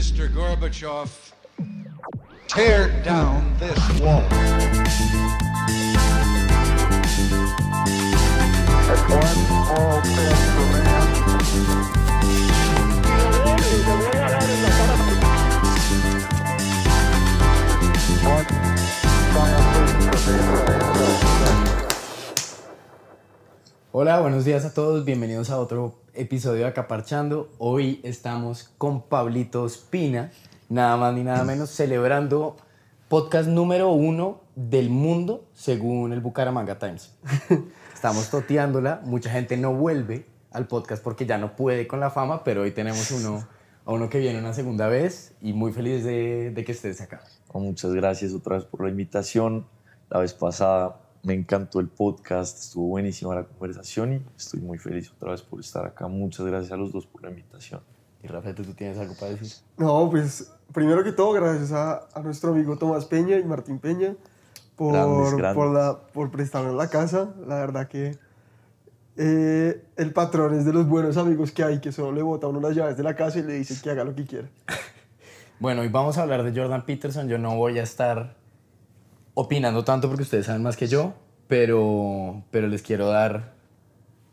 Mr. Gorbachev, tear down this wall. One small step for man. Hola, buenos días a todos, bienvenidos a otro episodio de Acaparchando. Hoy estamos con Pablito Espina, nada más ni nada menos, celebrando podcast número uno del mundo según el Bucaramanga Times. Estamos toteándola, mucha gente no vuelve al podcast porque ya no puede con la fama, pero hoy tenemos uno, a uno que viene una segunda vez y muy feliz de, de que estés acá. Muchas gracias otra vez por la invitación. La vez pasada me encantó el podcast, estuvo buenísima la conversación y estoy muy feliz otra vez por estar acá. Muchas gracias a los dos por la invitación. Y Rafael, ¿tú tienes algo para decir? No, pues primero que todo, gracias a, a nuestro amigo Tomás Peña y Martín Peña por, Grandes, grandes. por, la, por prestarnos la casa. La verdad que eh, el patrón es de los buenos amigos que hay, que solo le bota a uno las llaves de la casa y le dice que haga lo que quiera. Bueno, hoy vamos a hablar de Jordan Peterson. Yo no voy a estar opinando tanto porque ustedes saben más que yo, pero, pero les quiero dar,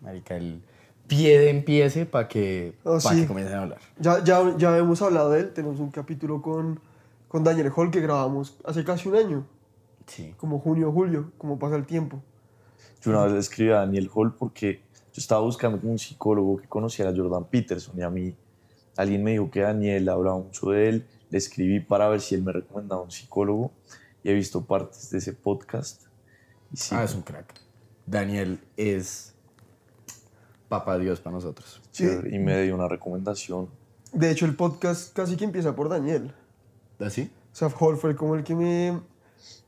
marica, el pie de empiece para que, Oh, pa' sí. que comiencen a hablar. Ya, ya, ya hemos hablado de él, tenemos un capítulo con, con Daniel Hall que grabamos hace casi un año, Sí. como junio o julio, como pasa el tiempo. Yo una vez le escribí a Daniel Hall porque yo estaba buscando un psicólogo que conociera a Jordan Peterson y a mí alguien me dijo que Daniel hablaba mucho de él. Le escribí para ver si él me recomendaba un psicólogo y he visto partes de ese podcast. Y sí, Ah, es un crack. Daniel es papá Dios para nosotros. chévere, y me dio una recomendación. De hecho, el podcast casi que empieza por Daniel. ¿Así? O sea, Hall fue como el que me...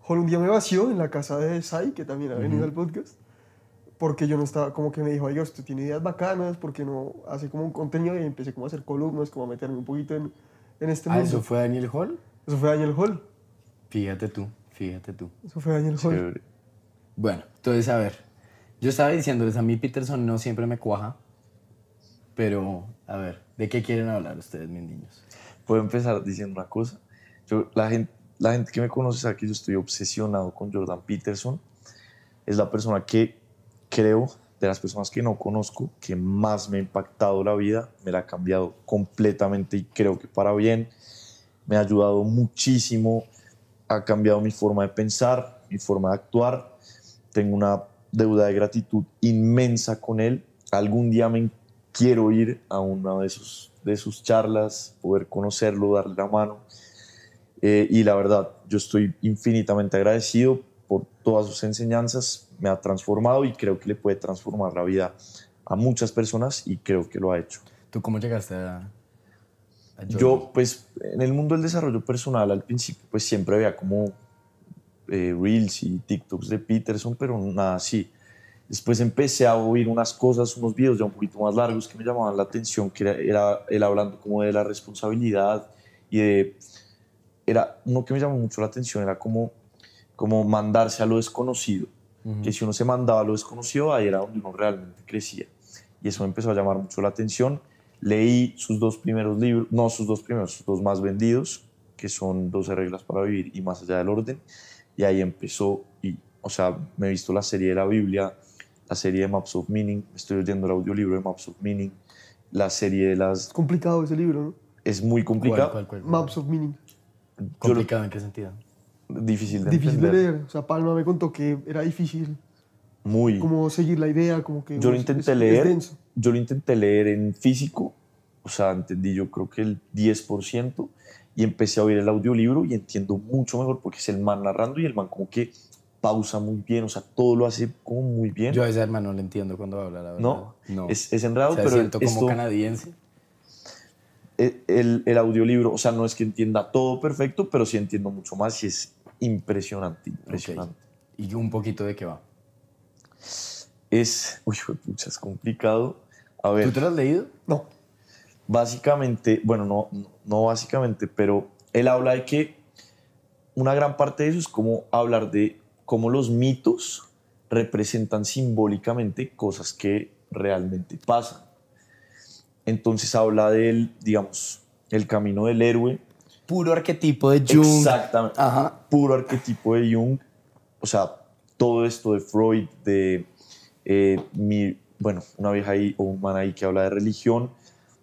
Hall un día me vació en la casa de Sai, que también ha venido al podcast, porque yo no estaba, como que me dijo, oiga, usted tiene ideas bacanas, porque no hace como un contenido y empecé como a hacer columnas, como a meterme un poquito en, en este Ah, mundo. ¿eso fue Daniel Hall? Eso fue Daniel Hall. Fíjate tú, fíjate tú. Eso fue Daniel Hall. Chévere. Bueno, entonces, a ver. Yo estaba diciéndoles, a mí Peterson no siempre me cuaja, pero, a ver, ¿de qué quieren hablar ustedes, mis niños? Puedo empezar diciendo una cosa. Yo, la, gente, la gente que me conoce sabe que yo estoy obsesionado con Jordan Peterson. Es la persona que creo, de las personas que no conozco, que más me ha impactado la vida. Me la ha cambiado completamente y creo que para bien. Me ha ayudado muchísimo. Ha cambiado mi forma de pensar, mi forma de actuar. Tengo una deuda de gratitud inmensa con él. Algún día me quiero ir a una de sus, de sus charlas, poder conocerlo, darle la mano. Eh, y la verdad, yo estoy infinitamente agradecido por todas sus enseñanzas. Me ha transformado y creo que le puede transformar la vida a muchas personas y creo que lo ha hecho. ¿Tú cómo llegaste a? Yo, pues, en el mundo del desarrollo personal, al principio, pues siempre había como eh, Reels y TikToks de Peterson, pero nada así. Después empecé a oír unas cosas, unos videos ya un poquito más largos que me llamaban la atención, que era, era él hablando como de la responsabilidad y de... Era uno que me llamó mucho la atención, era como, como mandarse a lo desconocido. Que si uno se mandaba a lo desconocido, ahí era donde uno realmente crecía. Y eso me empezó a llamar mucho la atención. Leí sus dos primeros libros, no sus dos primeros, sus dos más vendidos, que son 12 reglas para vivir y más allá del orden. Y ahí empezó, y, o sea, me he visto la serie de la Biblia, la serie de Maps of Meaning, estoy oyendo el audiolibro de Maps of Meaning, la serie de las... Es complicado ese libro, ¿no? Es muy ¿Cuál, complicado, cuál, cuál? Maps of Meaning. Yo lo- ¿Complicado en qué sentido? difícil de Difícil de entender. leer. O sea, Palma me contó que era difícil Muy. como seguir la idea, como que... Yo lo es- intenté es- es leer, denso. Yo lo intenté leer en físico, o sea, entendí yo creo que el 10% y empecé a oír el audiolibro y entiendo mucho mejor porque es el man narrando y el man como que pausa muy bien, o sea, todo lo hace como muy bien. Yo a ese hermano no le entiendo cuando habla, la verdad. no, no. Es, es enredado, o sea, pero siento como esto- canadiense. el, el, el audiolibro, o sea, no es que entienda todo perfecto, pero sí entiendo mucho más y es impresionante, impresionante. Ok. ¿Y un poquito de qué va? Es, uy, pucha, es complicado. A ver. ¿Tú te lo has leído? No. básicamente, bueno, no, no básicamente, pero él habla de que una gran parte de eso es como hablar de cómo los mitos representan simbólicamente cosas que realmente pasan. Entonces habla del, digamos, El camino del héroe. Puro arquetipo de Jung. Exactamente. Ajá. Puro arquetipo de Jung. O sea, todo esto de Freud, de eh, mi, bueno, una vieja ahí o un man ahí que habla de religión,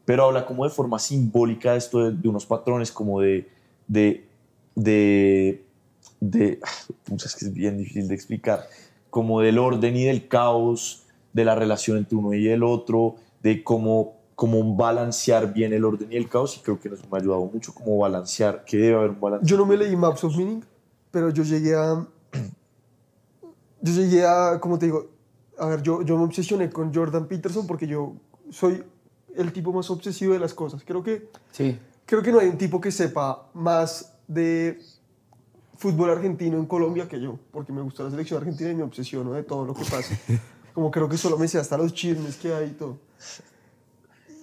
pero habla como de forma simbólica de esto de, de unos patrones como de, de, de, de es que es bien difícil de explicar, como del orden y del caos, de la relación entre uno y el otro, de cómo, cómo balancear bien el orden y el caos, y creo que me ha ayudado mucho, como balancear, que debe haber un balance. Yo no me leí Maps of Meaning, pero yo llegué a. Yo llegué a. ¿Cómo te digo? A ver, yo, yo me obsesioné con Jordan Peterson porque yo soy el tipo más obsesivo de las cosas. Creo que, Sí. creo que no hay un tipo que sepa más de fútbol argentino en Colombia que yo, porque me gusta la selección argentina y me obsesiono de todo lo que pasa. Como creo que solo me sé hasta los chismes que hay y todo.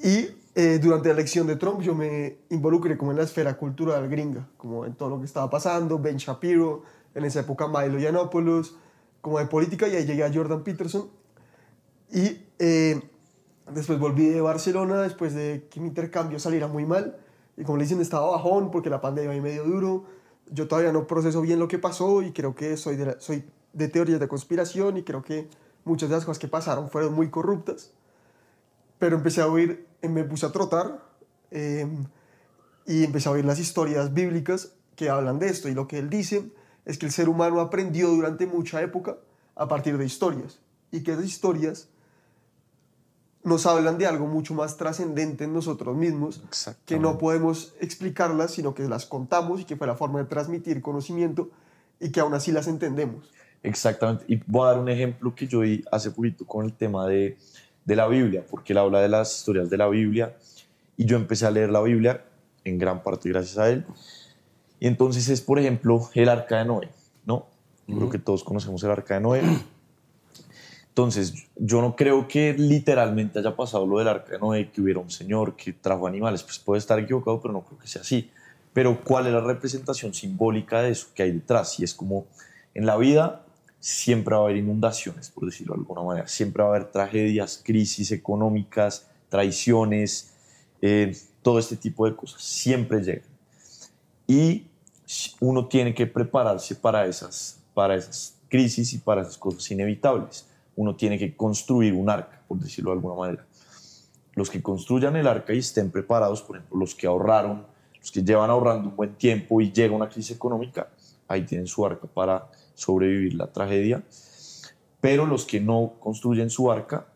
Y eh, durante la elección de Trump yo me involucré como en la esfera cultural gringa, como en todo lo que estaba pasando, Ben Shapiro, en esa época Milo Yiannopoulos, como de política, y ahí llegué a Jordan Peterson. Y eh, después volví de Barcelona, después de que mi intercambio saliera muy mal, y como le dicen, estaba bajón porque la pandemia ahí medio duro. Yo todavía no proceso bien lo que pasó y creo que soy de, la- soy de teorías de conspiración y creo que muchas de las cosas que pasaron fueron muy corruptas pero empecé a oír, eh, me puse a trotar eh, y empecé a oír las historias bíblicas que hablan de esto. Y lo que él dice es que el ser humano aprendió durante mucha época a partir de historias y que esas historias nos hablan de algo mucho más trascendente en nosotros mismos, que no podemos explicarlas, sino que las contamos y que fue la forma de transmitir conocimiento y que aún así las entendemos. Exactamente. Y voy a dar un ejemplo que yo di hace poquito con el tema de, de la Biblia, porque él habla de las historias de la Biblia y yo empecé a leer la Biblia en gran parte gracias a él. Y entonces es, por ejemplo, el arca de Noé, ¿no? Yo Creo que todos conocemos el arca de Noé. Entonces, yo no creo que literalmente haya pasado lo del arca de Noé, que hubiera un señor que trajo animales. Pues puede estar equivocado, pero no creo que sea así. Pero, ¿cuál es la representación simbólica de eso que hay detrás? Y es como en la vida siempre va a haber inundaciones, por decirlo de alguna manera. Siempre va a haber tragedias, crisis económicas, traiciones, eh, todo este tipo de cosas. Siempre llegan. Y uno tiene que prepararse para esas, para esas crisis y para esas cosas inevitables. Uno tiene que construir un arca, por decirlo de alguna manera. Los que construyan el arca y estén preparados, por ejemplo, los que ahorraron, los que llevan ahorrando un buen tiempo y llega una crisis económica, ahí tienen su arca para sobrevivir la tragedia. Pero los que no construyen su arca,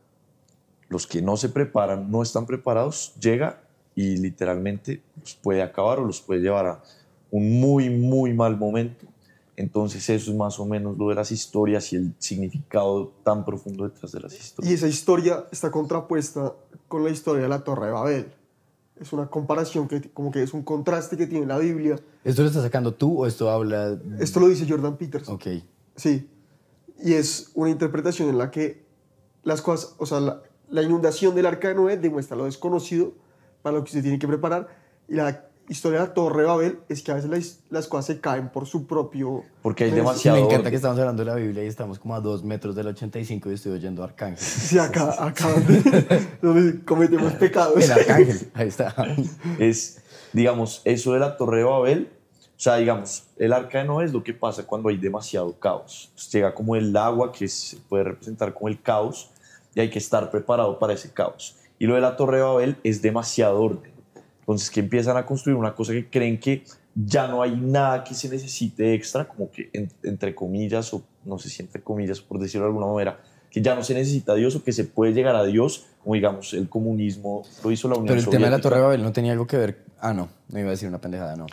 los que no se preparan, no están preparados, llega y literalmente los puede acabar o los puede llevar a un muy, muy mal momento. Entonces eso es más o menos lo de las historias y el significado tan profundo detrás de las Y historias. esa historia está contrapuesta con la historia de la Torre de Babel. Es una comparación que como que es un contraste que tiene la Biblia. ¿Esto lo estás sacando tú o esto habla...? Esto lo dice Jordan Peterson. Ok. Sí. Y es una interpretación en la que las cosas, o sea, la, la inundación del arca de Noé demuestra lo desconocido para lo que se tiene que preparar. Y la historia de la Torre de Babel es que a veces las, las cosas se caen por su propio... Porque hay demasiado... Me encanta que estamos hablando de la Biblia y estamos como a dos metros del 85 y estoy oyendo Arcángel. Sí, acá, acá donde, donde cometemos pecados. El Arcángel, ahí está. es, digamos, eso de la Torre de Babel, o sea, digamos, el arca de Noé es lo que pasa cuando hay demasiado caos. Pues llega como el agua que se puede representar como el caos y hay que estar preparado para ese caos. Y lo de la Torre de Babel es demasiado orden. Entonces, que empiezan a construir una cosa que creen que ya no hay nada que se necesite extra, como que en- entre comillas, o no sé si entre comillas, por decirlo de alguna manera, que ya no se necesita a Dios o que se puede llegar a Dios, como digamos el comunismo lo hizo la Unión Pero el tema de la Soviética. Torre de Babel no tenía algo que ver... Ah, no, no iba a decir una pendejada, no.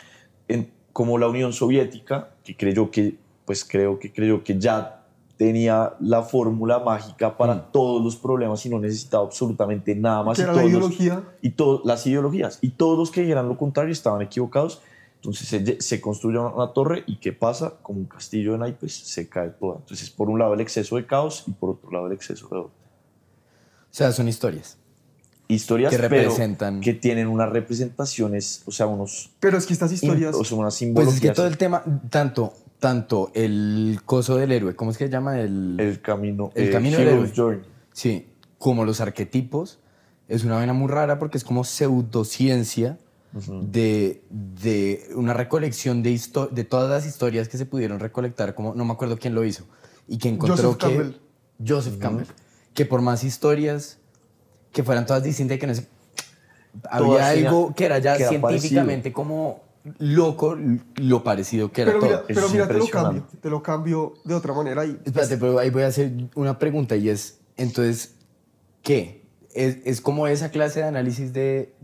en- como la Unión Soviética, que creyó que, pues creo que creyó que ya tenía la fórmula mágica para Mm. todos los problemas y no necesitaba absolutamente nada más. que y era la todos los- ideología. y to- las ideologías. Y todos los que dijeran lo contrario estaban equivocados. Entonces se, se construye una, una torre y ¿qué pasa? Como un castillo de naipes, se cae toda. Entonces, por un lado el exceso de caos y por otro lado el exceso de orden. O sea, son historias. Historias Que pero representan- que tienen unas representaciones, o sea, unos, Pero es que estas historias... o sea, unas Pues simbologías. es que todo el tema, tanto, tanto el coso del héroe, ¿cómo es que se llama? El, el camino, El eh, camino del héroe. Journey. Sí, como los arquetipos, es una vaina muy rara porque es como pseudociencia de, de una recolección de, histo- de todas las historias que se pudieron recolectar, como no me acuerdo quién lo hizo, y que encontró Joseph que... Campbell. Joseph Campbell. Que por más historias que fueran todas distintas, que no sé, había algo que era ya que era científicamente como loco lo parecido que era Pero todo. mira, pero es mira te lo cambio. Te lo cambio de otra manera. Y, Espérate, pero ahí voy a hacer una pregunta y es, entonces, ¿qué? ¿Es, es como esa clase de análisis de,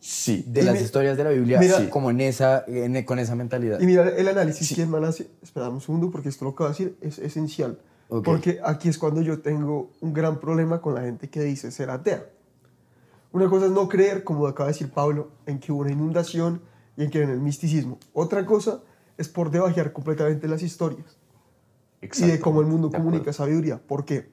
Sí. de Y las mi- historias de la Biblia, mira- sí, como en esa, en- con esa mentalidad? Y mira, el análisis que el man hace, espera un segundo porque esto lo que voy a decir es esencial. Porque aquí es cuando yo tengo un gran problema con la gente que dice ser atea. Una cosa es no creer, como acaba de decir Pablo, en que hubo una inundación y en que en el misticismo. Otra cosa es por debajear completamente las historias y de cómo el mundo comunica sabiduría. ¿Por qué?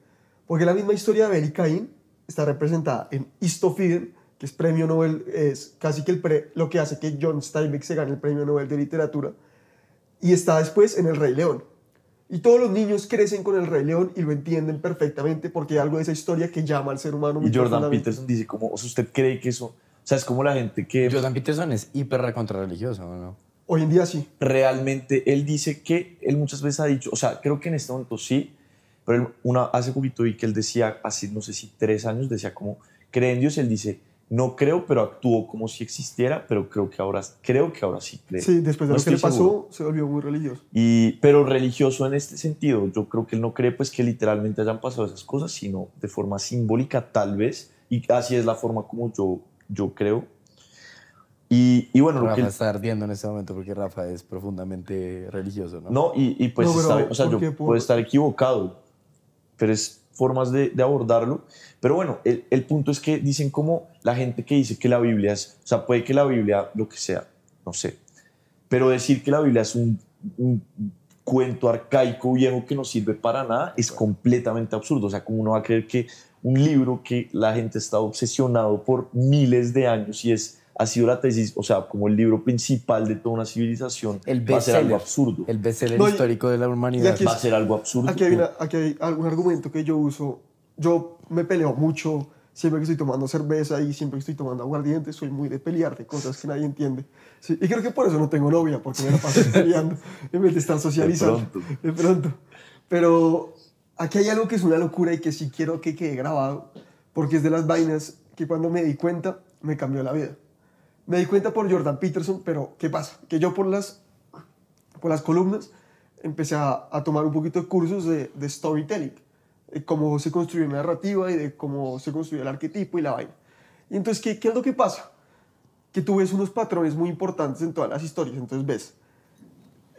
Porque la misma historia de Abel y Caín está representada en Istofiden, que es premio Nobel, es casi que el pre- lo que hace que John Steinbeck se gane el premio Nobel de literatura, y está después en El Rey León. Y todos los niños crecen con El Rey León y lo entienden perfectamente porque hay algo de esa historia que llama al ser humano. Y Jordan. Peterson dice como, ¿usted cree que eso, sea, es como la gente que Jordan Peterson es hiper religioso, ¿no? Hoy en día sí. realmente, él dice que, él muchas veces ha dicho, o sea, creo que en este momento sí, pero él una, hace poquito vi que él decía, hace no sé si tres años, decía como, cree en Dios, él dice, no creo, pero actúo como si existiera, pero creo que ahora, creo que ahora sí cree. Sí, después de No lo que le pasó, seguro. se volvió muy religioso. Y, pero religioso en este sentido, yo creo que él no cree pues que literalmente hayan pasado esas cosas, sino de forma simbólica tal vez, y así es la forma como yo, yo creo. Y, y bueno, lo que Rafa está ardiendo en este momento porque Rafa es profundamente religioso, ¿no? No, y, y pues No, está o sea, ¿por yo? Por- puedo estar equivocado, pero es formas de, de abordarlo. Pero bueno, el, el punto es que dicen como la gente que dice que la Biblia es, o sea, puede que la Biblia, lo que sea, no sé, pero decir que la Biblia es un, un cuento arcaico viejo que no sirve para nada es completamente absurdo. O sea, como uno va a creer que un libro que la gente está obsesionado por miles de años y es ha sido la tesis, o sea, como el libro principal de toda una civilización, El va a ser algo absurdo. El bestseller No, histórico de la humanidad. aquí va a ser algo absurdo. Aquí hay, una- aquí hay algún argumento que yo uso. Yo me peleo mucho siempre que estoy tomando cerveza y siempre que estoy tomando aguardiente. Soy muy de pelear de cosas que nadie entiende. Sí, y creo que por eso no tengo novia, porque me la paso peleando en vez de estar socializando. pronto. De pronto. Pero aquí hay algo que es una locura y que sí quiero que quede grabado, porque es de las vainas que cuando me di cuenta me cambió la vida. Me di cuenta por Jordan Peterson, pero ¿qué pasa? Que yo por las, por las columnas empecé a, tomar un poquito de cursos de, storytelling, de cómo se construye una narrativa y de cómo se construye el arquetipo y la vaina. Y entonces, ¿qué, qué es lo que pasa? Que tú unos patrones muy importantes en todas las historias. Entonces ves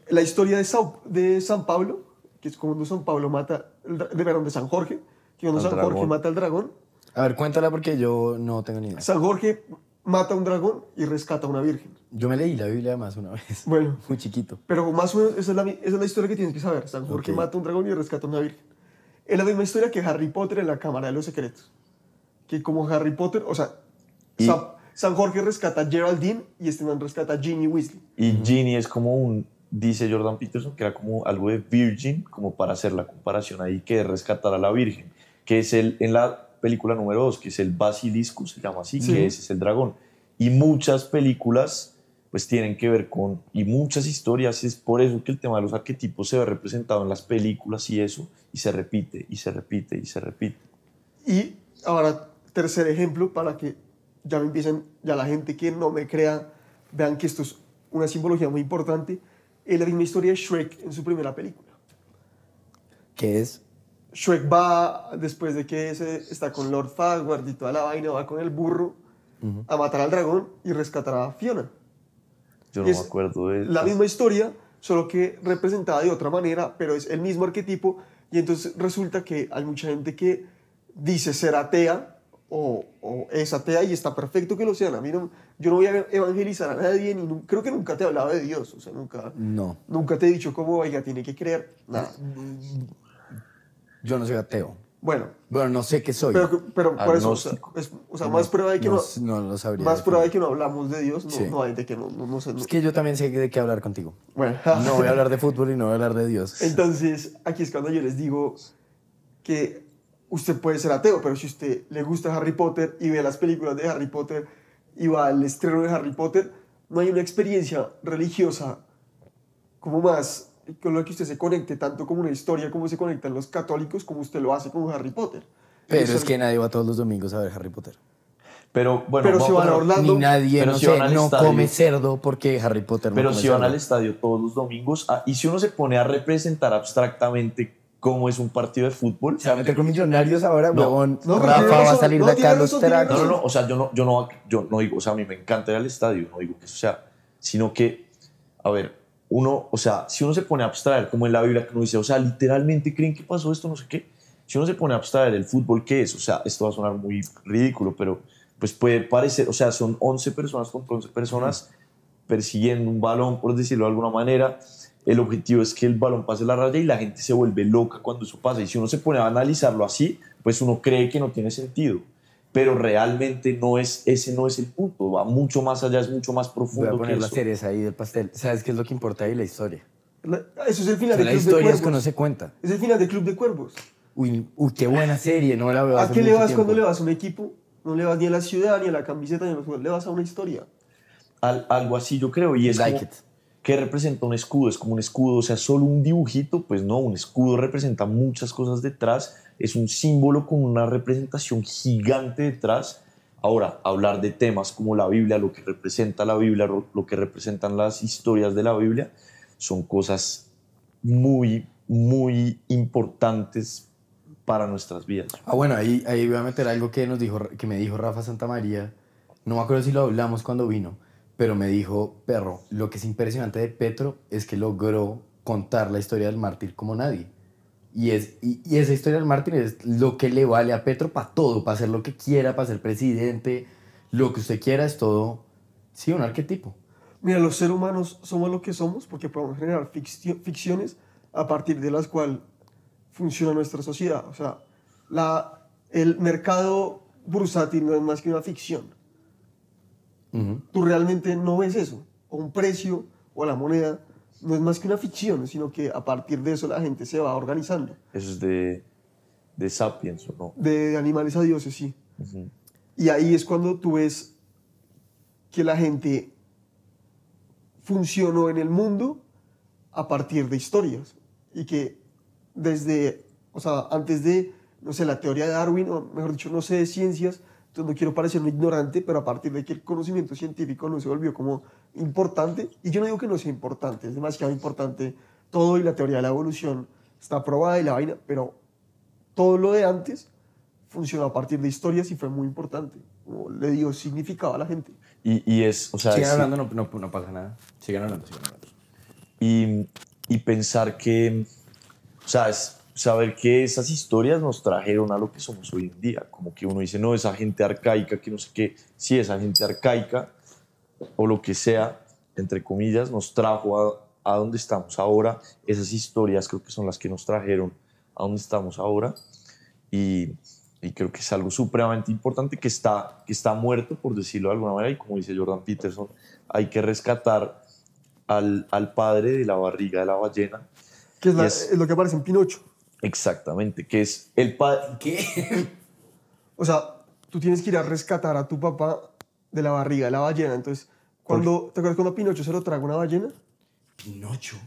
la historia de, Sao- de San Pablo, que es cuando San Pablo mata, el de, perdón, de San Jorge, que cuando Al San Jorge mata al dragón, A ver, cuéntala porque yo no tengo ni idea. San Jorge mata a un dragón y rescata a una virgen. Yo me leí la Biblia además una vez. Bueno, Muy chiquito. pero más o menos esa es la, esa es la historia que tienes que saber. San Jorge mata a un dragón y rescata a una virgen. Es la misma historia que Harry Potter en la Cámara de los Secretos. Que como Harry Potter, o sea, San, San Jorge rescata a Geraldine y este man rescata a Ginny Weasley. Y Ginny es como un, dice Jordan Peterson, que era como algo de Virgin, como para hacer la comparación ahí, que es rescatar a la Virgen, que es el, en la película número 2, que es el Basilisco, se llama así, Sí. que ese es el dragón. Y muchas películas pues tienen que ver con, y muchas historias, es por eso que el tema de los arquetipos se ve representado en las películas y eso, y se repite, y se repite, y se repite. Y ahora, tercer ejemplo, para que ya me empiecen, ya la gente que no me crea, vean que esto es una simbología muy importante. Es la misma historia de Shrek en su primera película. ¿Qué es? Shrek va, después de que se, está con Lord Farquaad y toda la vaina, va con el burro a matar al dragón y rescatar a Fiona. Yo no es me acuerdo de... La misma historia, solo que representada de otra manera, pero es el mismo arquetipo. Y entonces resulta que hay mucha gente que dice ser atea o, o es atea y está perfecto que lo sean. A mí no, yo no voy a evangelizar a nadie, ni creo que nunca te he hablado de Dios. O sea, nunca, No. nunca te he dicho cómo, oiga, tiene que creer. Nada. Yo no soy ateo. Bueno, Bueno, no sé qué soy. pero, pero por eso, o sea, es- o sea, más prueba de que no, no, no lo sabría. más prueba de que no hablamos de Dios, no, Sí. no hay de que no, no, no sé. no- Es que yo también sé de qué hablar contigo. Bueno, No voy a hablar de fútbol y no voy a hablar de Dios. Entonces, aquí es cuando yo les digo que usted puede ser ateo, pero si usted le gusta Harry Potter y ve las películas de Harry Potter y va al estreno de Harry Potter, no hay una experiencia religiosa como más con la que usted se conecte tanto como una historia como se conectan los católicos como usted lo hace con Harry Potter. Pero Eso es que nadie va todos los domingos a ver Harry Potter. Pero bueno, Pero si van a a- Orlando, Ni nadie, pero no si sé, van al no estadio- come cerdo porque Harry Potter no Pero come si van cerdo. al estadio todos los domingos, ah, y si uno se pone a representar abstractamente cómo es un partido de fútbol, Se va a meter con millonarios ahora, No. huevón. No, Rafa va a salir de acá los tragos. No, no, no, o sea, yo no, yo no, yo no digo, o sea, a mí me encanta ir al estadio, no digo que eso sea, sino que, a ver, uno, o sea, si uno se pone a abstraer, como en la Biblia que uno dice, o sea, literalmente creen que pasó esto, no sé qué, si uno se pone a abstraer el fútbol, ¿qué es? O sea, esto va a sonar muy ridículo, pero pues puede parecer, o sea, son 11 personas contra 11 personas persiguiendo un balón, por decirlo de alguna manera. El objetivo es que el balón pase la raya y la gente se vuelve loca cuando eso pasa. Y si uno se pone a analizarlo así, pues uno cree que no tiene sentido. Pero realmente no es, ese no es el punto. Va mucho más allá, es mucho más Voy profundo a que poner la eso. cereza cereza ahí del pastel. ¿Sabes qué es lo que importa ahí? La historia. La- eso es el O final sea, de la Club de historia es que Cuervos. no se cuenta. Es el final de Club de Cuervos. Uy, uy, qué buena serie, no la veo ¿A qué le vas tiempo. cuando le vas a un equipo? No le vas ni a la ciudad, ni a la camiseta, ni a los jugadores, le vas a una historia. Al- algo así yo creo. Y es Like como, it. ¿Qué representa un escudo? Es como un escudo, o sea, solo un dibujito, pues no, un escudo representa muchas cosas detrás, es un símbolo con una representación gigante detrás. Ahora, hablar de temas como la Biblia, lo que representa la Biblia, lo que representan las historias de la Biblia, son cosas muy, muy importantes para nuestras vidas. Ah, bueno, ahí, ahí voy a meter algo que, nos dijo, que me dijo Rafa Santamaría. No me acuerdo si lo hablamos cuando vino, pero me dijo, perro, lo que es impresionante de Petro es que logró contar la historia del mártir como nadie. Y, es, y, esa historia del mártir es lo que le vale a Petro para todo, para hacer lo que quiera, para ser presidente, lo que usted quiera, es todo, sí, un arquetipo. Mira, los seres humanos somos lo que somos porque podemos generar ficciones a partir de las cuales funciona nuestra sociedad. O sea, la, el mercado bursátil no es más que una ficción. Tú realmente no ves eso. O un precio o la moneda no es más que una ficción, sino que a partir de eso la gente se va organizando. Eso es de, de Sapiens, ¿o no? De animales a dioses, sí. Y ahí es cuando tú ves que la gente funcionó en el mundo a partir de historias. Y que desde, o sea, antes de, no sé, la teoría de Darwin, o mejor dicho, no sé de ciencias, entonces no quiero parecer un ignorante, pero a partir de que el conocimiento científico no se volvió como importante, y yo no digo que no sea importante, es demasiado importante todo y la teoría de la evolución está probada y la vaina, pero todo lo de antes funcionó a partir de historias y fue muy importante. Como le dio significado a la gente. Y, y es, o sea, Sigan sí- hablando, no, no, no pasa nada. Sigan hablando, sigan hablando. y, y pensar que, o sea, es saber que esas historias nos trajeron a lo que somos hoy en día. Como que uno dice, no, esa gente arcaica, que no sé qué, sí, esa gente arcaica o lo que sea, entre comillas, nos trajo a, a donde estamos ahora. Esas historias creo que son las que nos trajeron a donde estamos ahora. Y, y creo que es algo supremamente importante que está, que está muerto, por decirlo de alguna manera, y como dice Jordan Peterson, hay que rescatar al, al padre de la barriga de la ballena. Que es, la- Yes. es lo que aparece en Pinocho. Exactamente, que es el padre... ¿Qué? O sea, tú tienes que ir a rescatar a tu papá de la barriga de la ballena. Entonces, cuando, ¿te acuerdas cuando a Pinocho se lo traga una ballena? Pinocho.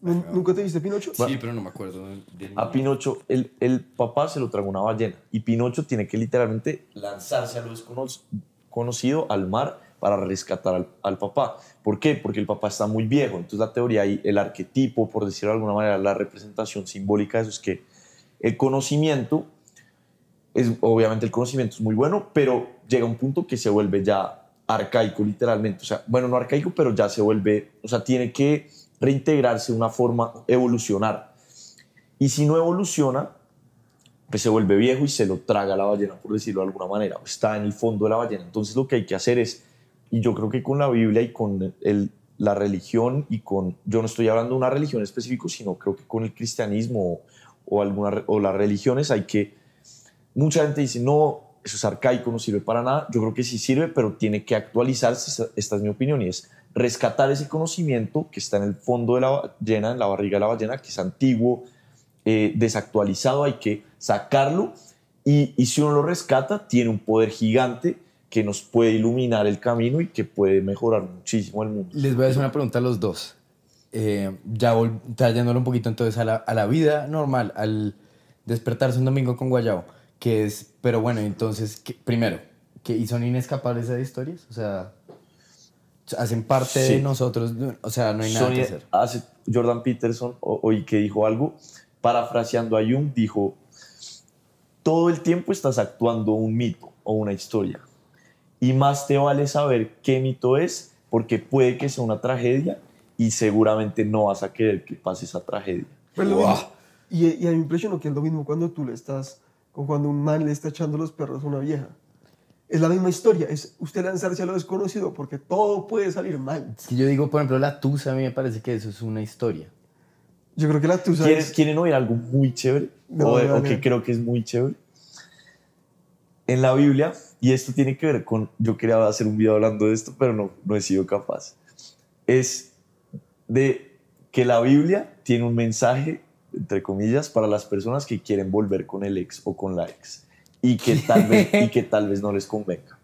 ¿Nu- ¿Nunca te viste Pinocho? Sí, pero no me acuerdo. del- A Pinocho, el, el papá se lo traga una ballena y Pinocho tiene que literalmente lanzarse a lo desconocido, al mar, para rescatar al, al papá. ¿Por qué? Porque el papá está muy viejo. Entonces la teoría y el arquetipo, por decirlo de alguna manera, la representación simbólica de eso es que el conocimiento, es, obviamente el conocimiento es muy bueno, pero llega un punto que se vuelve ya arcaico literalmente. O sea, bueno, no arcaico, pero ya se vuelve, o sea, tiene que reintegrarse de una forma, evolucionar. Y si no evoluciona, pues se vuelve viejo y se lo traga la ballena, por decirlo de alguna manera, está en el fondo de la ballena. Entonces lo que hay que hacer es, y yo creo que con la Biblia y con el- la religión y con, yo no estoy hablando de una religión específica, sino creo que con el cristianismo o, alguna, o las religiones hay que, mucha gente dice, no, eso es arcaico, no sirve para nada. Yo creo que sí sirve, pero tiene que actualizarse, esta es mi opinión, y es rescatar ese conocimiento que está en el fondo de la ballena, en la barriga de la ballena, que es antiguo, eh, desactualizado, hay que sacarlo y, y si uno lo rescata, tiene un poder gigante que nos puede iluminar el camino y que puede mejorar muchísimo el mundo. Les voy a hacer una pregunta a los dos. Eh, ya trayéndolo un poquito entonces a la, a la vida normal, al despertarse un domingo con Guayabo, que es, pero bueno, entonces, ¿qué- primero, que ¿y son inescapables esas historias? O sea, hacen parte de Sí. nosotros, o sea, no hay nada que hacer. hace, Jordan Peterson hoy que dijo algo, parafraseando a Jung, dijo, todo el tiempo estás actuando un mito o una historia. Y más te vale saber qué mito es, porque puede que sea una tragedia y seguramente no vas a querer que pase esa tragedia. Lo mismo. Y, y a mí me impresionó que es lo mismo cuando tú le estás, cuando un man le está echando los perros a una vieja. Es la misma historia, es usted lanzarse a lo desconocido porque todo puede salir mal. Que yo digo, por ejemplo, la tusa, a mí me parece que eso es una historia. Yo creo que la tusa ¿Quieren, es... quieren oír algo muy chévere? No, o, o que creo que es muy chévere. En la Biblia, y esto tiene que ver con, yo quería hacer un video hablando de esto, pero no, no he sido capaz, es de que la Biblia tiene un mensaje, entre comillas, para las personas que quieren volver con el ex o con la ex y que tal vez, y que tal vez no les convenga.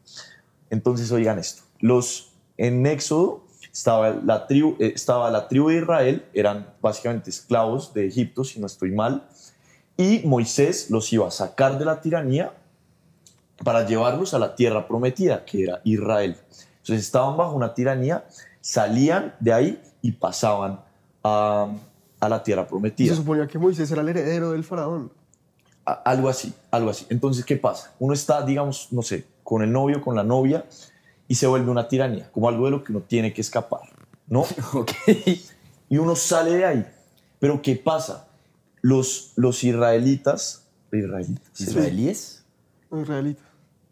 Entonces, oigan esto. Los, en Éxodo estaba la, tribu, eh, estaba la tribu de Israel, eran básicamente esclavos de Egipto, si no estoy mal, y Moisés los iba a sacar de la tiranía para llevarlos a la tierra prometida, que era Israel. Entonces estaban bajo una tiranía, salían de ahí y pasaban a, a la tierra Se prometida. suponía que Moisés era el heredero del faraón. A- algo así, algo así. Entonces, ¿qué pasa? Uno está, digamos, no sé, con el novio, con la novia, y se vuelve una tiranía, como algo de lo que uno tiene que escapar, ¿no? Ok. y uno sale de ahí. Pero ¿qué pasa? Los, los israelitas, israelitas, ¿Israelíes? Israelita.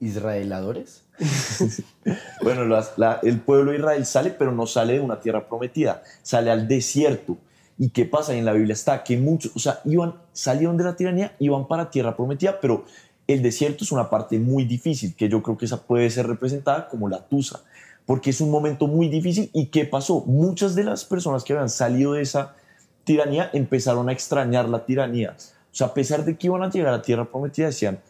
¿Israeladores? bueno, el pueblo de Israel sale, pero no sale de una tierra prometida, sale al desierto. ¿Y qué pasa? En la Biblia está que muchos, o sea, iban, salieron de la tiranía, iban para tierra prometida, pero el desierto es una parte muy difícil, que yo creo que esa puede ser representada como la tusa, porque es un momento muy difícil. ¿Y qué pasó? Muchas de las personas que habían salido de esa tiranía empezaron a extrañar la tiranía. O sea, a pesar de que iban a llegar a tierra prometida, decían,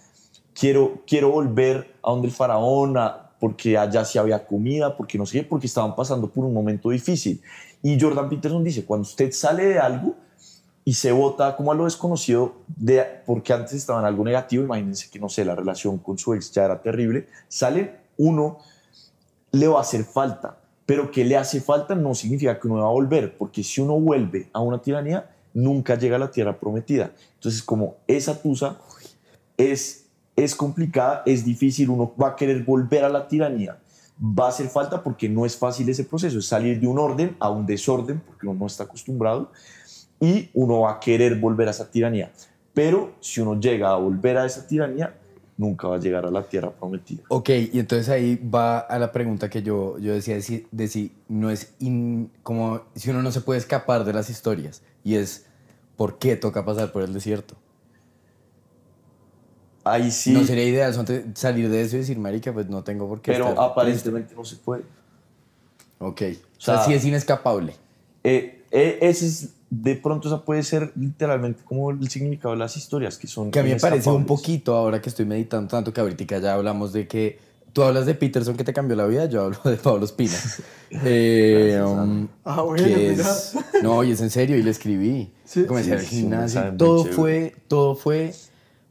quiero, quiero volver a donde el faraón, a- porque allá sí había comida, porque no sé porque estaban pasando por un momento difícil. Y Jordan Peterson dice, cuando usted sale de algo y se vota como a lo desconocido, de, porque antes estaba en algo negativo, imagínense que, no sé, la relación con su ex ya era terrible, sale uno, le va a hacer falta, pero que le hace falta no significa que uno va a volver, porque si uno vuelve a una tiranía, nunca llega a la tierra prometida. Entonces, como esa tusa es, es complicada, es difícil, uno va a querer volver a la tiranía, va a hacer falta porque no es fácil ese proceso, es salir de un orden a un desorden, porque uno no está acostumbrado, y uno va a querer volver a esa tiranía. Pero si uno llega a volver a esa tiranía, nunca va a llegar a la tierra prometida. Ok, y entonces ahí va a la pregunta que yo, yo decía de si, de si no es in- como si uno no se puede escapar de las historias y es ¿por qué toca pasar por el desierto? Ahí sí, No sería ideal salir de eso y decir, marica, pues no tengo por qué pero estar aparentemente no se puede. triste". Ok, o sea, sea, sí es inescapable. Eh, eh, ese es, de pronto esa puede ser literalmente como el significado de las historias, que son Que a mí me parece un poquito ahora que estoy meditando tanto que ahorita ya hablamos de que tú hablas de Peterson que te cambió la vida, yo hablo de Pablo Espina. Eh, Gracias, um, Ah, bueno, que es- no, y es en serio, y le escribí. Sí, Comencé sí, al gimnasio. todo fue, todo fue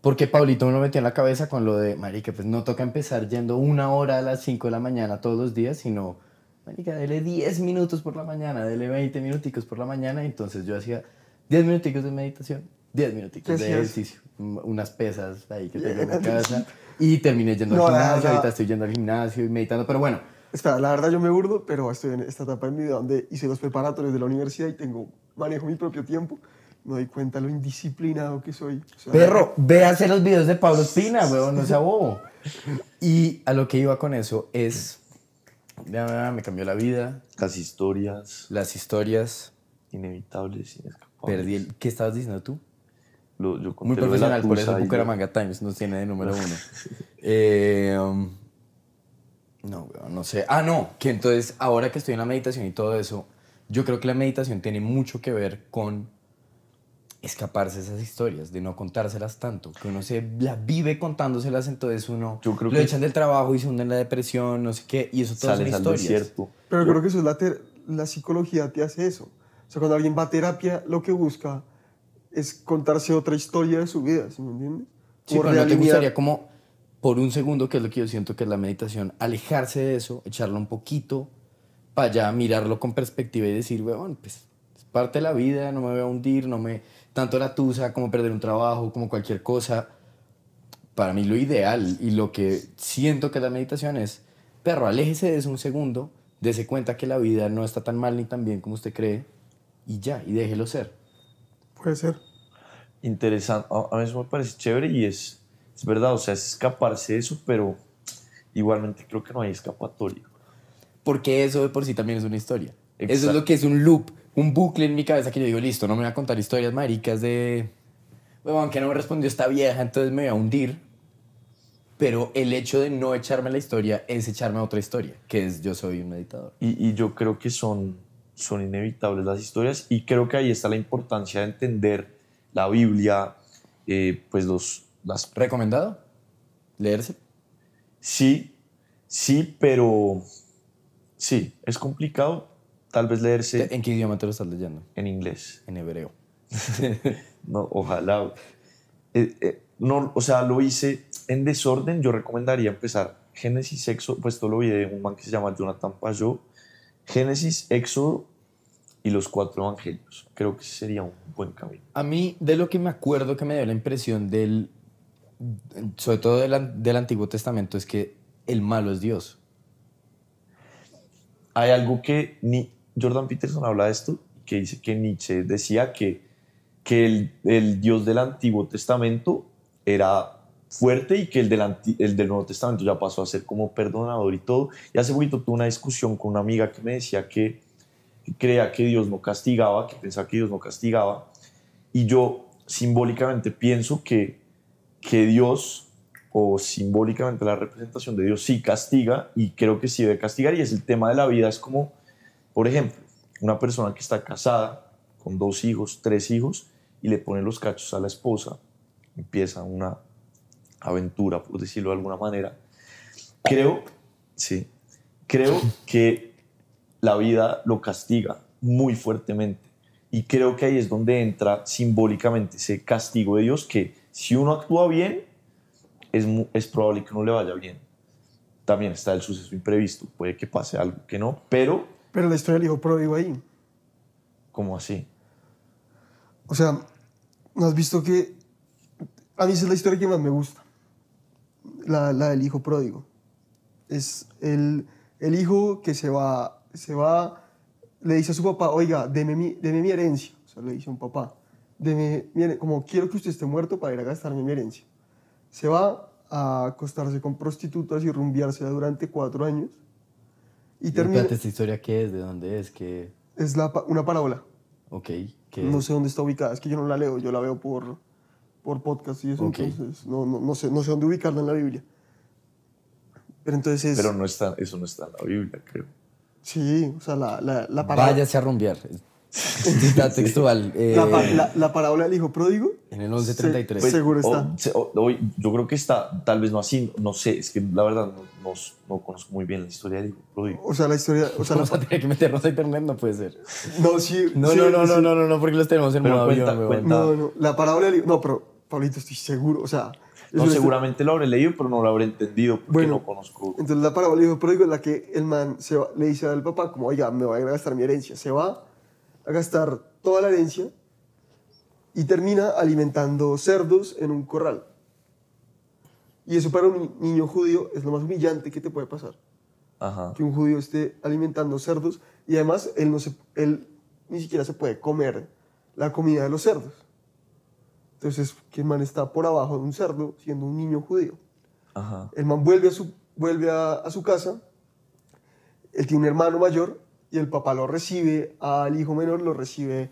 porque Pablito me lo metió en la cabeza con lo de, marica, pues no toca empezar yendo una hora a las 5 de la mañana todos los días, sino, marica, dele 10 minutos por la mañana, dele 20 minuticos por la mañana. Entonces yo hacía 10 minuticos de meditación, 10 minuticos ¿Qué de ejercicio, unas pesas ahí que tengo en la casa. Y terminé yendo No, al gimnasio, ahorita estoy yendo al gimnasio y meditando, pero bueno, Espera, la verdad yo me burdo, pero estoy en esta etapa en mi vida donde hice los preparatorios de la universidad y tengo, manejo mi propio tiempo. Me doy cuenta lo indisciplinado que soy. O sea, Perro, ve a hacer los videos de Pablo Espina, weón, no sea bobo. Y a lo que iba con eso es, ya me cambió la vida, Las historias las historias, inevitables, inescapables. perdí el... ¿Qué estabas diciendo tú? Lo- yo Muy profesional, por eso y yo- Bucaramanga Times nos tiene de número uno. Eh, um, no, weón, no sé. Ah, no, que entonces ahora que estoy en la meditación y todo eso, yo creo que la meditación tiene mucho que ver con escaparse esas historias, de no contárselas tanto, que uno se la vive contándoselas, entonces uno Yo creo lo que- echan del trabajo y se hunde en la depresión, no sé qué, y eso todas son historias. Pero creo que eso es la, ter- la psicología te hace eso. O sea, cuando alguien va a terapia, lo que busca es contarse otra historia de su vida, ¿sí me entiendes? Sí, pero no te gustaría como por un segundo, que es lo que yo siento que es la meditación, alejarse de eso, echarlo un poquito para allá, mirarlo con perspectiva y decir, bueno, pues es parte de la vida, no me voy a hundir, no me... Tanto la tusa como perder un trabajo, como cualquier cosa. Para mí lo ideal y lo que siento que la meditación es, perro, aléjese de eso un segundo, dése cuenta que la vida no está tan mal ni tan bien como usted cree y ya, y déjelo ser. Puede ser. interesante. A, mí eso me parece chévere y es, es verdad, o sea, es escaparse de eso, pero igualmente creo que no hay escapatoria. Porque eso de por sí también es una historia. Eso es Exacto. lo que es un loop, un bucle en mi cabeza que yo digo, listo, no me voy a contar historias maricas de, bueno, aunque no me respondió esta vieja, entonces me voy a hundir. Pero el hecho de no echarme la historia es echarme a otra historia, que es yo soy un meditador. Y, y yo creo que son, son inevitables las historias y creo que ahí está la importancia de entender la Biblia, eh, pues los, las... ¿Recomendado? ¿Leerse? Sí, sí, pero sí, es complicado tal vez leerse ¿En qué idioma te lo estás leyendo? en inglés. En hebreo. No, ojalá. Eh, eh, no, o sea, lo hice en desorden. Yo recomendaría empezar Génesis, Éxodo, pues esto lo vi de un man que se llama Jonathan Pajot. Génesis, Éxodo y los cuatro evangelios. Creo que sería un buen camino. A mí, de lo que me acuerdo que me dio la impresión del, sobre todo del, del Antiguo Testamento, es que el malo es Dios. Hay algo que ni Jordan Peterson habla de esto, que dice que Nietzsche decía que, que el, Dios del Antiguo Testamento era fuerte y que el del, el del Nuevo Testamento ya pasó a ser como perdonador y todo. Y hace poquito tuve una discusión con una amiga que me decía que, que creía que Dios no castigaba, que pensaba que Dios no castigaba. Y yo simbólicamente pienso que, que Dios, o simbólicamente la representación de Dios, sí castiga y creo que sí debe castigar. Y es el tema de la vida, es como, por ejemplo, una persona que está casada con dos hijos, tres hijos, y le pone los cachos a la esposa, empieza una aventura, por decirlo de alguna manera. Creo, sí, creo que la vida lo castiga muy fuertemente. Y creo que ahí es donde entra simbólicamente ese castigo de Dios, que si uno actúa bien, es, es probable que no le vaya bien. También está el suceso imprevisto, puede que pase algo que no, pero Pero la historia del hijo pródigo ahí. como así. O sea, ¿no has visto que a mí esa es la historia que más me gusta? La, la del hijo pródigo. Es el, el hijo que se va, se va, le dice a su papá, oiga, deme mi, deme mi herencia. O sea, le dice a un papá, deme, mi here- como quiero que usted esté muerto para ir a gastarme mi herencia. Se va a acostarse con prostitutas y rumbeársela durante cuatro años. Y termina, ¿esta historia qué es? ¿De dónde es? ¿Qué? es la, pa- una parábola. Ok. ¿qué? No sé dónde está ubicada, es que yo no la leo, yo la veo por, por podcast y eso, Ok. entonces no, no, no, sé, no sé dónde ubicarla en la Biblia. Pero entonces es... Pero no está, eso no está en la Biblia, creo. Sí, o sea, la, la, la, parábola, Váyase a rumbear. Cita textual. eh, la, la- la parábola del hijo pródigo. en el 1133. Se- seguro está. o- o- yo creo que está, tal vez no así, no sé, es que la verdad no, no, no conozco muy bien la historia del hijo pródigo. O sea, la historia... O sea, la, Vamos a tener que meternos a internet, no puede ser. no, sí, No, sí, no, no, sí. no, no, no, no, porque los tenemos en Pero modo cuenta, avión, cuenta. No, no, la parábola del hijo... No, pero, Pablito, estoy seguro, o sea... No, seguramente lo habré leído, pero no lo habré entendido porque Bueno. no conozco. Entonces la parábola del hijo pródigo es la que el man se va- le dice al papá como, oiga, me voy a gastar mi herencia. Se va a gastar toda la herencia y termina alimentando cerdos en un corral. Y eso para un ni- niño judío es lo más humillante que te puede pasar. Ajá. Que un judío esté alimentando cerdos y además él, no se, él ni siquiera se puede comer la comida de los cerdos. Entonces, que el man está por abajo de un cerdo siendo un niño judío. Ajá. El man vuelve a su, vuelve a, a su casa, él tiene un hermano mayor y el papá lo recibe al hijo menor, lo recibe,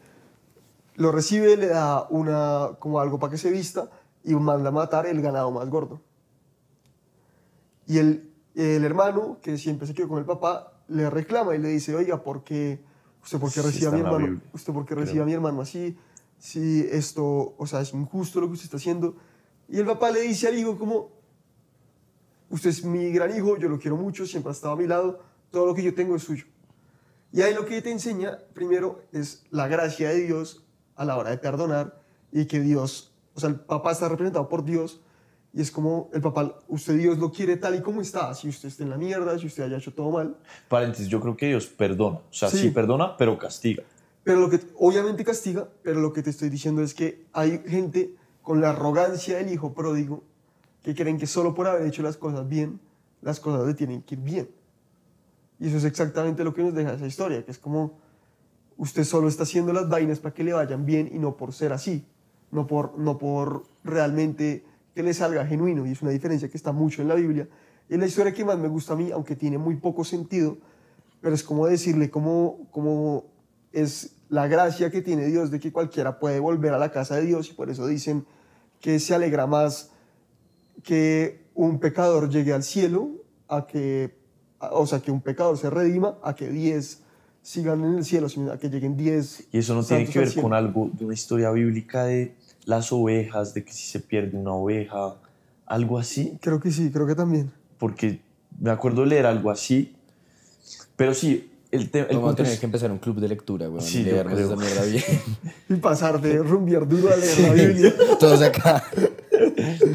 lo recibe, le da una, como algo para que se vista y manda a matar el ganado más gordo. Y el, el hermano, que siempre se quedó con el papá, le reclama y le dice, oiga, ¿por qué, usted por qué Sí recibe a mi hermano, Biblia, usted por qué recibe a mi hermano así? si esto, o sea, es injusto lo que usted está haciendo. Y el papá le dice al hijo como, usted es mi gran hijo, yo lo quiero mucho, siempre ha estado a mi lado, todo lo que yo tengo es suyo. Y ahí lo que te enseña, primero, es la gracia de Dios a la hora de perdonar y que Dios, o sea, el papá está representado por Dios y es como el papá, usted Dios lo quiere tal y como está, si usted está en la mierda, si usted haya hecho todo mal. Paréntesis, yo creo que Dios perdona. O sea, sí, Sí. perdona, pero castiga. Pero lo que, obviamente castiga, pero lo que te estoy diciendo es que hay gente con la arrogancia del hijo pródigo que creen que solo por haber hecho las cosas bien, las cosas le tienen que ir bien. Y eso es exactamente lo que nos deja esa historia, que es como usted solo está haciendo las vainas para que le vayan bien y no por ser así, no por, no por realmente que le salga genuino. Y es una diferencia que está mucho en la Biblia. Y es la historia que más me gusta a mí, aunque tiene muy poco sentido, pero es como decirle cómo, cómo es la gracia que tiene Dios de que cualquiera puede volver a la casa de Dios y por eso dicen que se alegra más que un pecador llegue al cielo a que, o sea, que un pecador se redima a que 10 sigan en el cielo, sino a que lleguen 10 Y eso no tiene que ver con algo de una historia bíblica de las ovejas, de que si se pierde una oveja, algo así. Creo que sí, creo que también. Porque me acuerdo de leer algo así. Pero sí, el, te- el Vamos a tener es- que empezar un club de lectura, güey. Sí, creo. esa mierda bien. Y pasar de rumbear duro a leer la Biblia. Todos acá.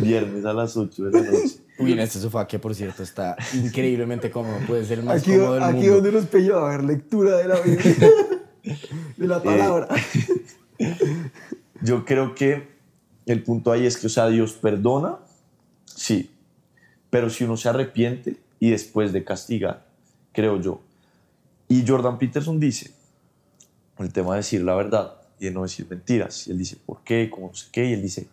viernes a las 8 de la noche. Uy, en este sofá que, por cierto, está increíblemente cómodo. Puede ser el más Aquí, cómodo del aquí mundo. donde nos pilló a ver lectura de la Biblia, de la palabra. Yo creo que el punto ahí es que, o sea, Dios perdona, sí, pero si uno se arrepiente y después de castigar, creo yo. Y Jordan Peterson dice, el tema de decir la verdad y de no decir mentiras, y él dice, ¿por qué? ¿Cómo no sé qué? Y él dice,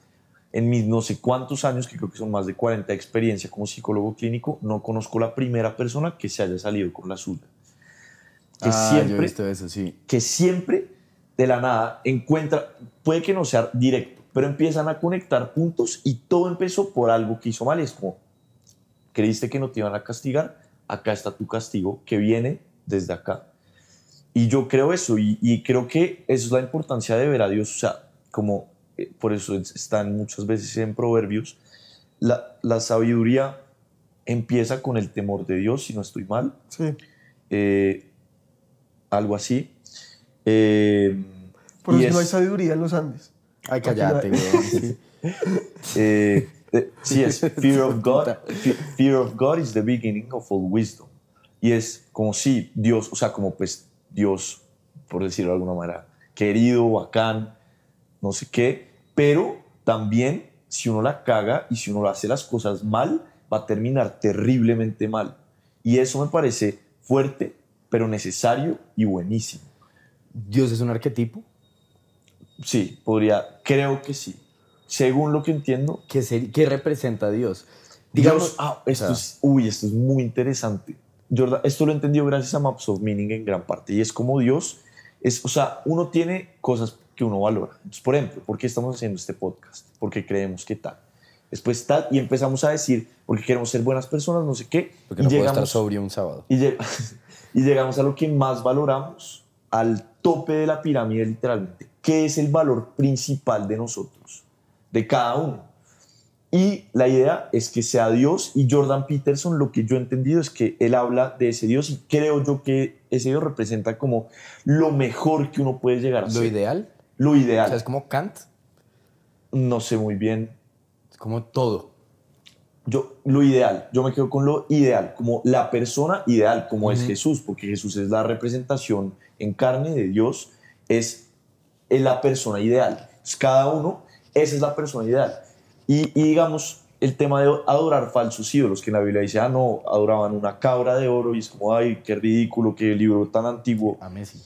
en mis no sé cuántos años, que creo que son más de 40 de experiencia como psicólogo clínico, no conozco la primera persona que se haya salido con la suya. Que Ah, yo he siempre visto eso, sí. que siempre de la nada encuentra, puede que no sea directo, pero empiezan a conectar puntos y todo empezó por algo que hizo mal. Es como, creíste que no te iban a castigar, acá está tu castigo que viene desde acá. Y yo creo eso, y, y creo que eso es la importancia de ver a Dios, o sea, como por eso es- están muchas veces en Proverbios, la, la sabiduría empieza con el temor de Dios, si no estoy mal, Sí. eh, algo así. Eh, Por y eso no hay es- sabiduría en los Andes. Ay, cállate, güey. Sí. eh, eh, sí, es fear of God. Fe- Fear of God is the beginning of all wisdom. Y es como si Dios, o sea, como pues Dios, por decirlo de alguna manera, querido, bacán, no sé qué, pero también si uno la caga y si uno hace las cosas mal, va a terminar terriblemente mal. Y eso me parece fuerte, pero necesario y buenísimo. Dios es un arquetipo. Sí, podría, creo que sí. Según lo que entiendo, ¿Qué, ser- qué representa a Dios? digamos, ah, esto o sea, es, uy, esto es muy interesante. Jordan, esto lo he entendido gracias a Maps of Meaning en gran parte, y es como Dios, es, o sea, uno tiene cosas que uno valora. Entonces, por ejemplo, ¿por qué estamos haciendo este podcast? Porque creemos que tal. Después tal, y empezamos a decir, porque queremos ser buenas personas, no sé qué, porque y, no puedo estar llegamos, sobrio un sábado. y, lleg- y llegamos a lo que más valoramos, al tope de la pirámide literalmente, que es el valor principal de nosotros, de cada uno. Y la idea es que sea Dios y Jordan Peterson, lo que yo he entendido es que él habla de ese Dios y creo yo que ese Dios representa como lo mejor que uno puede llegar a Lo ser. ideal, Lo o ideal. sea, es como Kant, No sé muy bien. es como todo. Yo, lo ideal, yo me quedo con lo ideal, como la persona ideal, como es. Jesús, porque Jesús es la representación en carne de Dios, es, es la persona ideal. Entonces, cada uno, esa es la persona ideal. Y, y digamos, el tema de adorar falsos ídolos, que en la Biblia dice, ah, no, adoraban una cabra de oro y es como, ay, qué ridículo, qué libro tan antiguo. A Messi.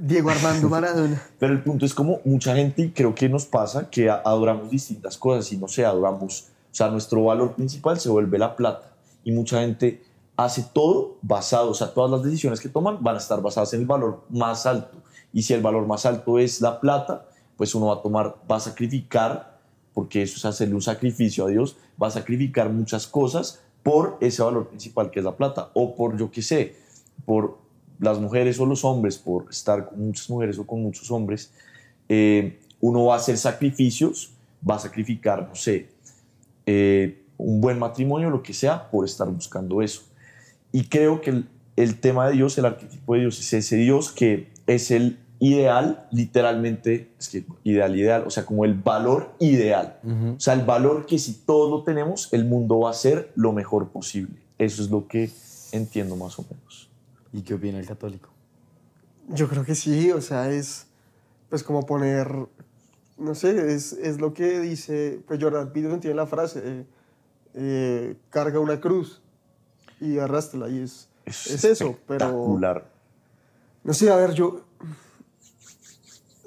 Diego Armando Maradona. Pero el punto es como mucha gente, creo que nos pasa, que adoramos distintas cosas y no sé, adoramos, o sea, nuestro valor principal se vuelve la plata. Y mucha gente hace todo basado, o sea, todas las decisiones que toman van a estar basadas en el valor más alto. Y si el valor más alto es la plata, pues uno va a tomar, va a sacrificar, porque eso es hacerle un sacrificio a Dios, va a sacrificar muchas cosas por ese valor principal que es la plata, o por, yo qué sé, por las mujeres o los hombres, por estar con muchas mujeres o con muchos hombres, eh, uno va a hacer sacrificios, va a sacrificar, no sé, eh, un buen matrimonio, lo que sea, por estar buscando eso. Y creo que el, el tema de Dios, el arquetipo de Dios, es ese Dios que es el ideal, literalmente, es que ideal, ideal, o sea, como el valor ideal. O sea, el valor que si todos lo tenemos, el mundo va a ser lo mejor posible. Eso es lo que entiendo más o menos. ¿Y qué opina el católico? Yo creo que sí, o sea, es pues como poner, no sé, es, es lo que dice, pues Jordan Peterson tiene la frase, eh, eh, carga una cruz y arrástrala y es, es, eso, pero... No sé, a ver, yo...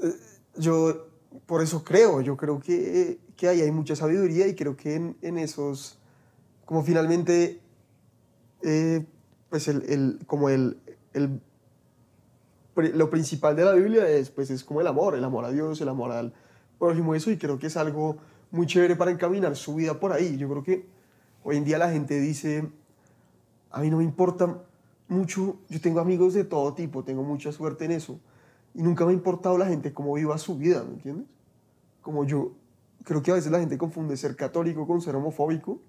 eh, Yo por eso creo, yo creo que, que ahí hay mucha sabiduría y creo que en, en esos, como finalmente, eh, pues el, el- como el, el, lo principal de la Biblia es, pues es como el amor, el amor a Dios, el amor al prójimo, eso, y creo que es algo muy chévere para encaminar su vida por ahí. Yo creo que hoy en día la gente dice, a mí no me importa mucho, yo tengo amigos de todo tipo, tengo mucha suerte en eso, y nunca me ha importado la gente cómo viva su vida, ¿me entiendes? Como yo, creo que a veces la gente confunde ser católico con ser homofóbico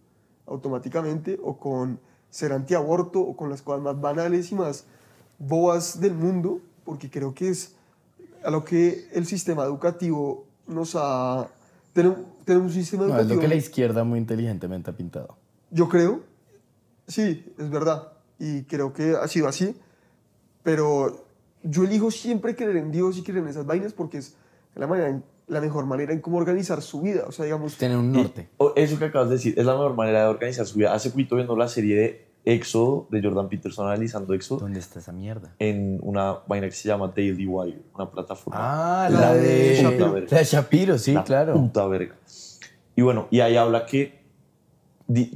automáticamente, o con ser antiaborto, o con las cosas más banales y más bobas del mundo, porque creo que es a lo que el sistema educativo nos ha... Tenemos, tenemos un sistema No, es educativo... lo que la izquierda muy inteligentemente ha pintado. Yo creo, sí, es verdad. Y creo que ha sido así. Pero yo elijo siempre creer en Dios y creer en esas vainas porque es la, manera en- la mejor manera en cómo organizar su vida. O sea, digamos, Tener un norte. Eso que acabas de decir es la mejor manera de organizar su vida. Hace poquito viendo la serie de Éxodo de Jordan Peterson analizando Éxodo ¿Dónde está esa mierda? en una vaina que se llama Daily Wire, una plataforma. Ah, la, de Shapiro. La de Shapiro, sí, la claro. Puta verga. Y bueno, y ahí habla que,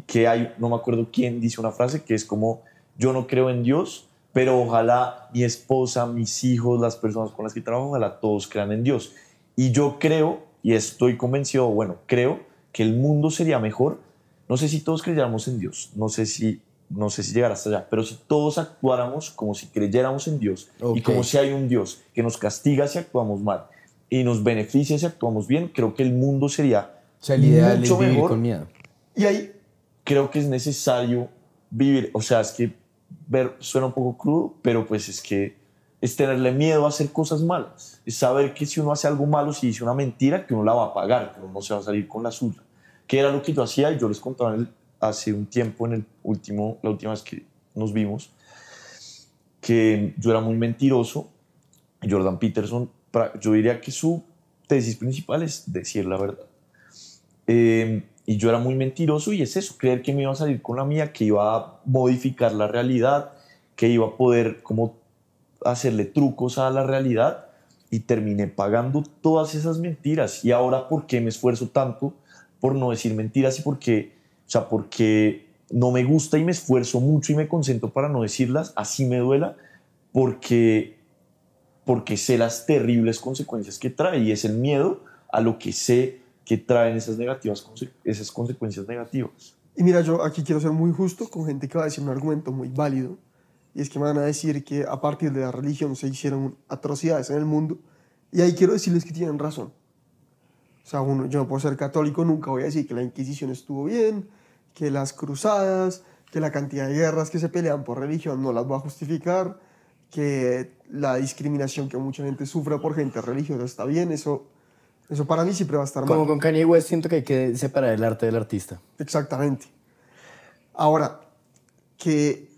que hay, no me acuerdo quién dice una frase que es como, yo no creo en Dios, pero ojalá mi esposa, mis hijos, las personas con las que trabajo, ojalá todos crean en Dios. Y yo creo, y estoy convencido, bueno, creo que el mundo sería mejor, no sé si todos creyéramos en Dios, no sé si, no sé si llegar hasta allá, pero si todos actuáramos como si creyéramos en Dios y Ok. como si hay un Dios que nos castiga si actuamos mal y nos beneficia si actuamos bien, creo que el mundo sería O sea, el ideal mucho es vivir mejor. con miedo. y ahí, Creo que es necesario vivir, o sea, es que ver suena un poco crudo, pero pues es que es tenerle miedo a hacer cosas malas, es saber que si uno hace algo malo, si dice una mentira, que uno la va a pagar, que uno no se va a salir con la suya. Que era lo que yo hacía y yo les contaba hace un tiempo, en el último, la última vez que nos vimos, que yo era muy mentiroso. Jordan Peterson, yo diría que su tesis principal es decir la verdad. Eh, y yo era muy mentiroso y es eso, creer que me iba a salir con la mía, que iba a modificar la realidad, que iba a poder como hacerle trucos a la realidad y terminé pagando todas esas mentiras. Y ahora, ¿por qué me esfuerzo tanto por no decir mentiras y por qué, o sea, porque no me gusta y me esfuerzo mucho y me concentro para no decirlas, así me duela, porque, porque sé las terribles consecuencias que trae y es el miedo a lo que sé que traen esas, negativas, esas consecuencias negativas. y mira, yo aquí quiero ser muy justo con gente que va a decir un argumento muy válido. Y es que me van a decir que a partir de la religión se hicieron atrocidades en el mundo. Y ahí quiero decirles que tienen razón. O sea, uno, yo por ser católico nunca voy a decir que la Inquisición estuvo bien, que las cruzadas, que la cantidad de guerras que se pelean por religión no las va a justificar, que la discriminación que mucha gente sufre por gente religiosa está bien, eso, eso para mí siempre va a estar Como mal. con Kanye West siento que hay que separar el arte del artista. Exactamente. Ahora, que...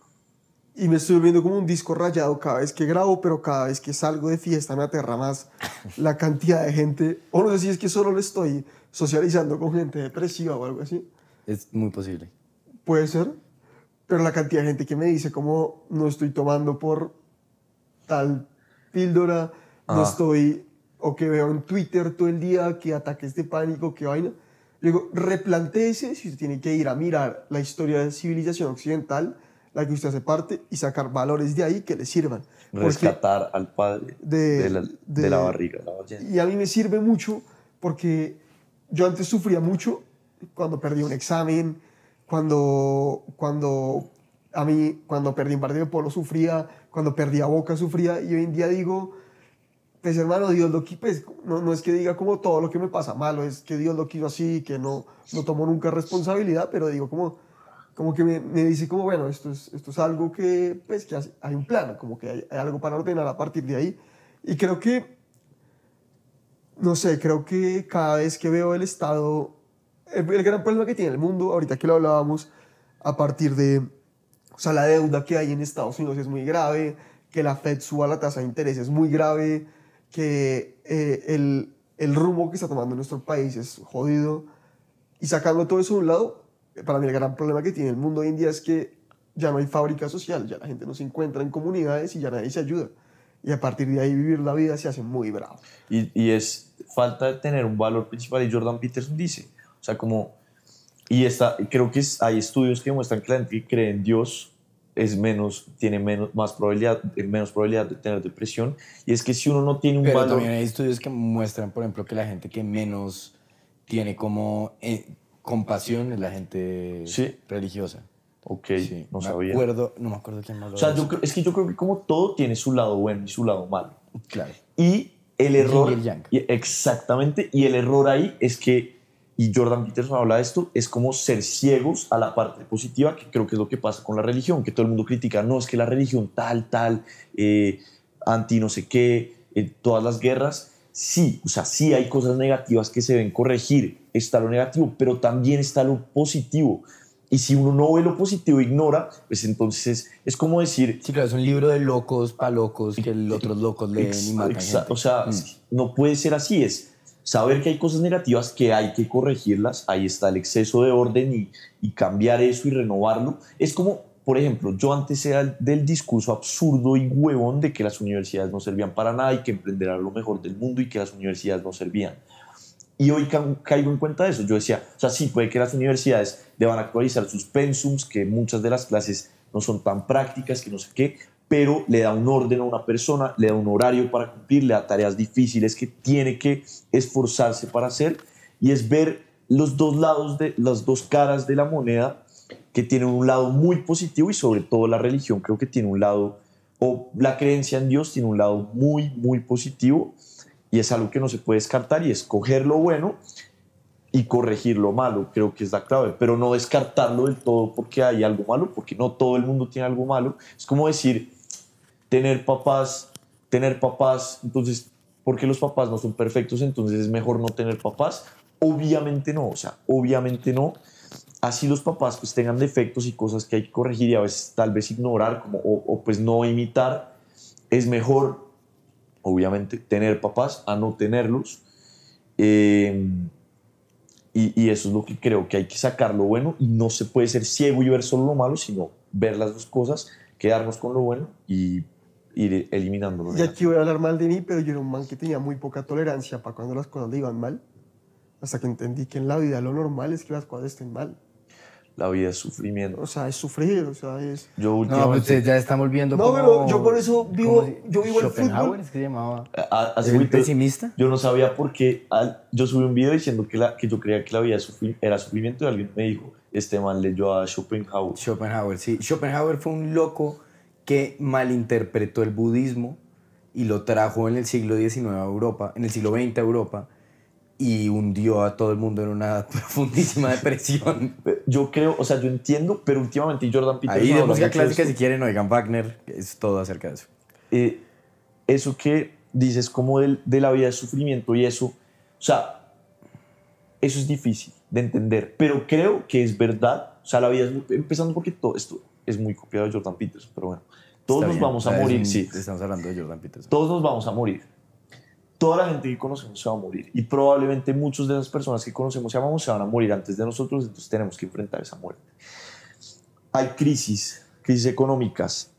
Y me estoy volviendo como un disco rayado cada vez que grabo, pero cada vez que salgo de fiesta me aterra más la cantidad de gente. O no sé si es que solo le estoy socializando con gente depresiva o algo así. Es muy posible. Puede ser. Pero la cantidad de gente que me dice como no estoy tomando por tal píldora, no Ah. estoy, o que veo en Twitter todo el día que ataques de pánico, que vaina. Yo digo, replantéese si usted tiene que ir a mirar la historia de civilización occidental, la que usted hace parte, y sacar valores de ahí que le sirvan. Porque- Rescatar al padre de- de, la, de de- la barriga, la y a mí me sirve mucho porque yo antes sufría mucho cuando perdí un examen, cuando, cuando a mí, cuando perdí un partido de polo sufría, cuando perdí a Boca sufría, y hoy en día digo, pues hermano, Dios lo quiso, pues, no, no es que diga como todo lo que me pasa malo, es que Dios lo quiso así, que no, no tomo nunca responsabilidad, pero digo como, como que me, me dice como, bueno, esto es, esto es algo que, pues, que hay un plan, como que hay, hay algo para ordenar a partir de ahí. Y creo que, no sé, creo que cada vez que veo el Estado, el, el gran problema que tiene el mundo, ahorita que lo hablábamos, a partir de, o sea, la deuda que hay en Estados Unidos es muy grave, que la Fed suba la tasa de interés es muy grave, que eh, el, el rumbo que está tomando nuestro país es jodido. Y sacando todo eso de un lado, para mí el gran problema que tiene el mundo hoy en día es que ya no hay fábrica social, ya la gente no se encuentra en comunidades y ya nadie se ayuda. Y a partir de ahí vivir la vida se hace muy bravo. Y, y es falta de tener un valor principal. Y Jordan Peterson dice, o sea, como, y está, creo que es- hay estudios que demuestran que la gente que cree en Dios es menos, tiene menos, más probabilidad, menos probabilidad de tener depresión. Y es que si uno no tiene un Pero valor... también hay estudios que muestran, por ejemplo, que la gente que menos tiene como eh, compasión es la gente Sí. religiosa. Ok, Sí, no me sabía. Acuerdo, no me acuerdo quién más lo O sea, yo creo- es que yo creo que como todo tiene su lado bueno y su lado malo. Claro. Y el error... y el y- exactamente. Y el error ahí es que, y Jordan Peterson habla de esto, es como ser ciegos a la parte positiva, que creo que es lo que pasa con la religión, que todo el mundo critica, no, es que la religión tal, tal, eh, anti no sé qué, eh, todas las guerras. Sí, o sea, sí hay cosas negativas que se deben corregir, está lo negativo, pero también está lo positivo. Y si uno no ve lo positivo e ignora, pues entonces es como decir, Sí, claro, es un libro de locos para locos que los otros locos leen y matan gente. O sea, Mm. no puede ser así. Es saber que hay cosas negativas que hay que corregirlas. Ahí está el exceso de orden y, y cambiar eso y renovarlo. Es como, por ejemplo, yo antes era del discurso absurdo y huevón de que las universidades no servían para nada y que emprender era lo mejor del mundo y que las universidades no servían. Y hoy ca- caigo en cuenta de eso. Yo decía, o sea, sí, puede que las universidades deban actualizar sus pensums, que muchas de las clases no son tan prácticas, que no sé qué, pero le da un orden a una persona, le da un horario para cumplir, le da tareas difíciles que tiene que esforzarse para hacer. Y es ver los dos lados, de las dos caras de la moneda, que tienen un lado muy positivo y sobre todo la religión creo que tiene un lado, o la creencia en Dios tiene un lado muy, muy positivo y es algo que no se puede descartar y escoger lo bueno y corregir lo malo, creo que es la clave, pero no descartarlo del todo porque hay algo malo, porque no todo el mundo tiene algo malo. Es como decir, tener papás, tener papás, entonces, porque los papás no son perfectos, entonces es mejor no tener papás. Obviamente no, o sea, obviamente no. Así los papás pues tengan defectos y cosas que hay que corregir y a veces tal vez ignorar como, o, o pues no imitar, es mejor obviamente, tener papás a no tenerlos. Eh, y, y eso es lo que creo que hay que sacar lo bueno y no se puede ser ciego y ver solo lo malo, sino ver las dos cosas, quedarnos con lo bueno y ir eliminando lo Y aquí voy a hablar mal de mí, pero yo era un man que tenía muy poca tolerancia para cuando las cosas le iban mal. Hasta que entendí que en la vida lo normal es que las cosas estén mal. La vida es sufrimiento. O sea, es sufrir, o sea, es... Yo No, últimamente... pues ustedes ya están volviendo No, como- pero yo por eso vivo- yo vivo el Schopenhauer, fútbol. es que llamaba. a- hace ¿El poquito- pesimista? Yo no sabía por qué. al- yo subí un video diciendo que, la, que yo creía que la vida sufri- era sufrimiento y alguien me dijo, este man leyó a Schopenhauer. Schopenhauer, sí. Schopenhauer fue un loco que malinterpretó el budismo y lo trajo en el siglo XIX a Europa, en el siglo XX a Europa, y hundió a todo el mundo en una profundísima depresión. Yo creo, o sea, yo entiendo, pero últimamente Jordan Peterson Ahí de música de clásica, esto. si quieren, oigan Wagner, es todo acerca de eso. eh, eso que dices como del- de la vida de sufrimiento y eso, o sea, eso es difícil de entender, pero creo que es verdad, o sea, la vida es muy- empezando porque todo esto es muy copiado de Jordan Peterson, pero bueno, todos Está nos bien, vamos a morir, sí, Estamos hablando de Jordan Peterson. todos nos vamos a morir. Toda la gente que conocemos se va a morir y probablemente muchas de las personas que conocemos y amamos se van a morir antes de nosotros, entonces tenemos que enfrentar esa muerte. Hay crisis, crisis económicas,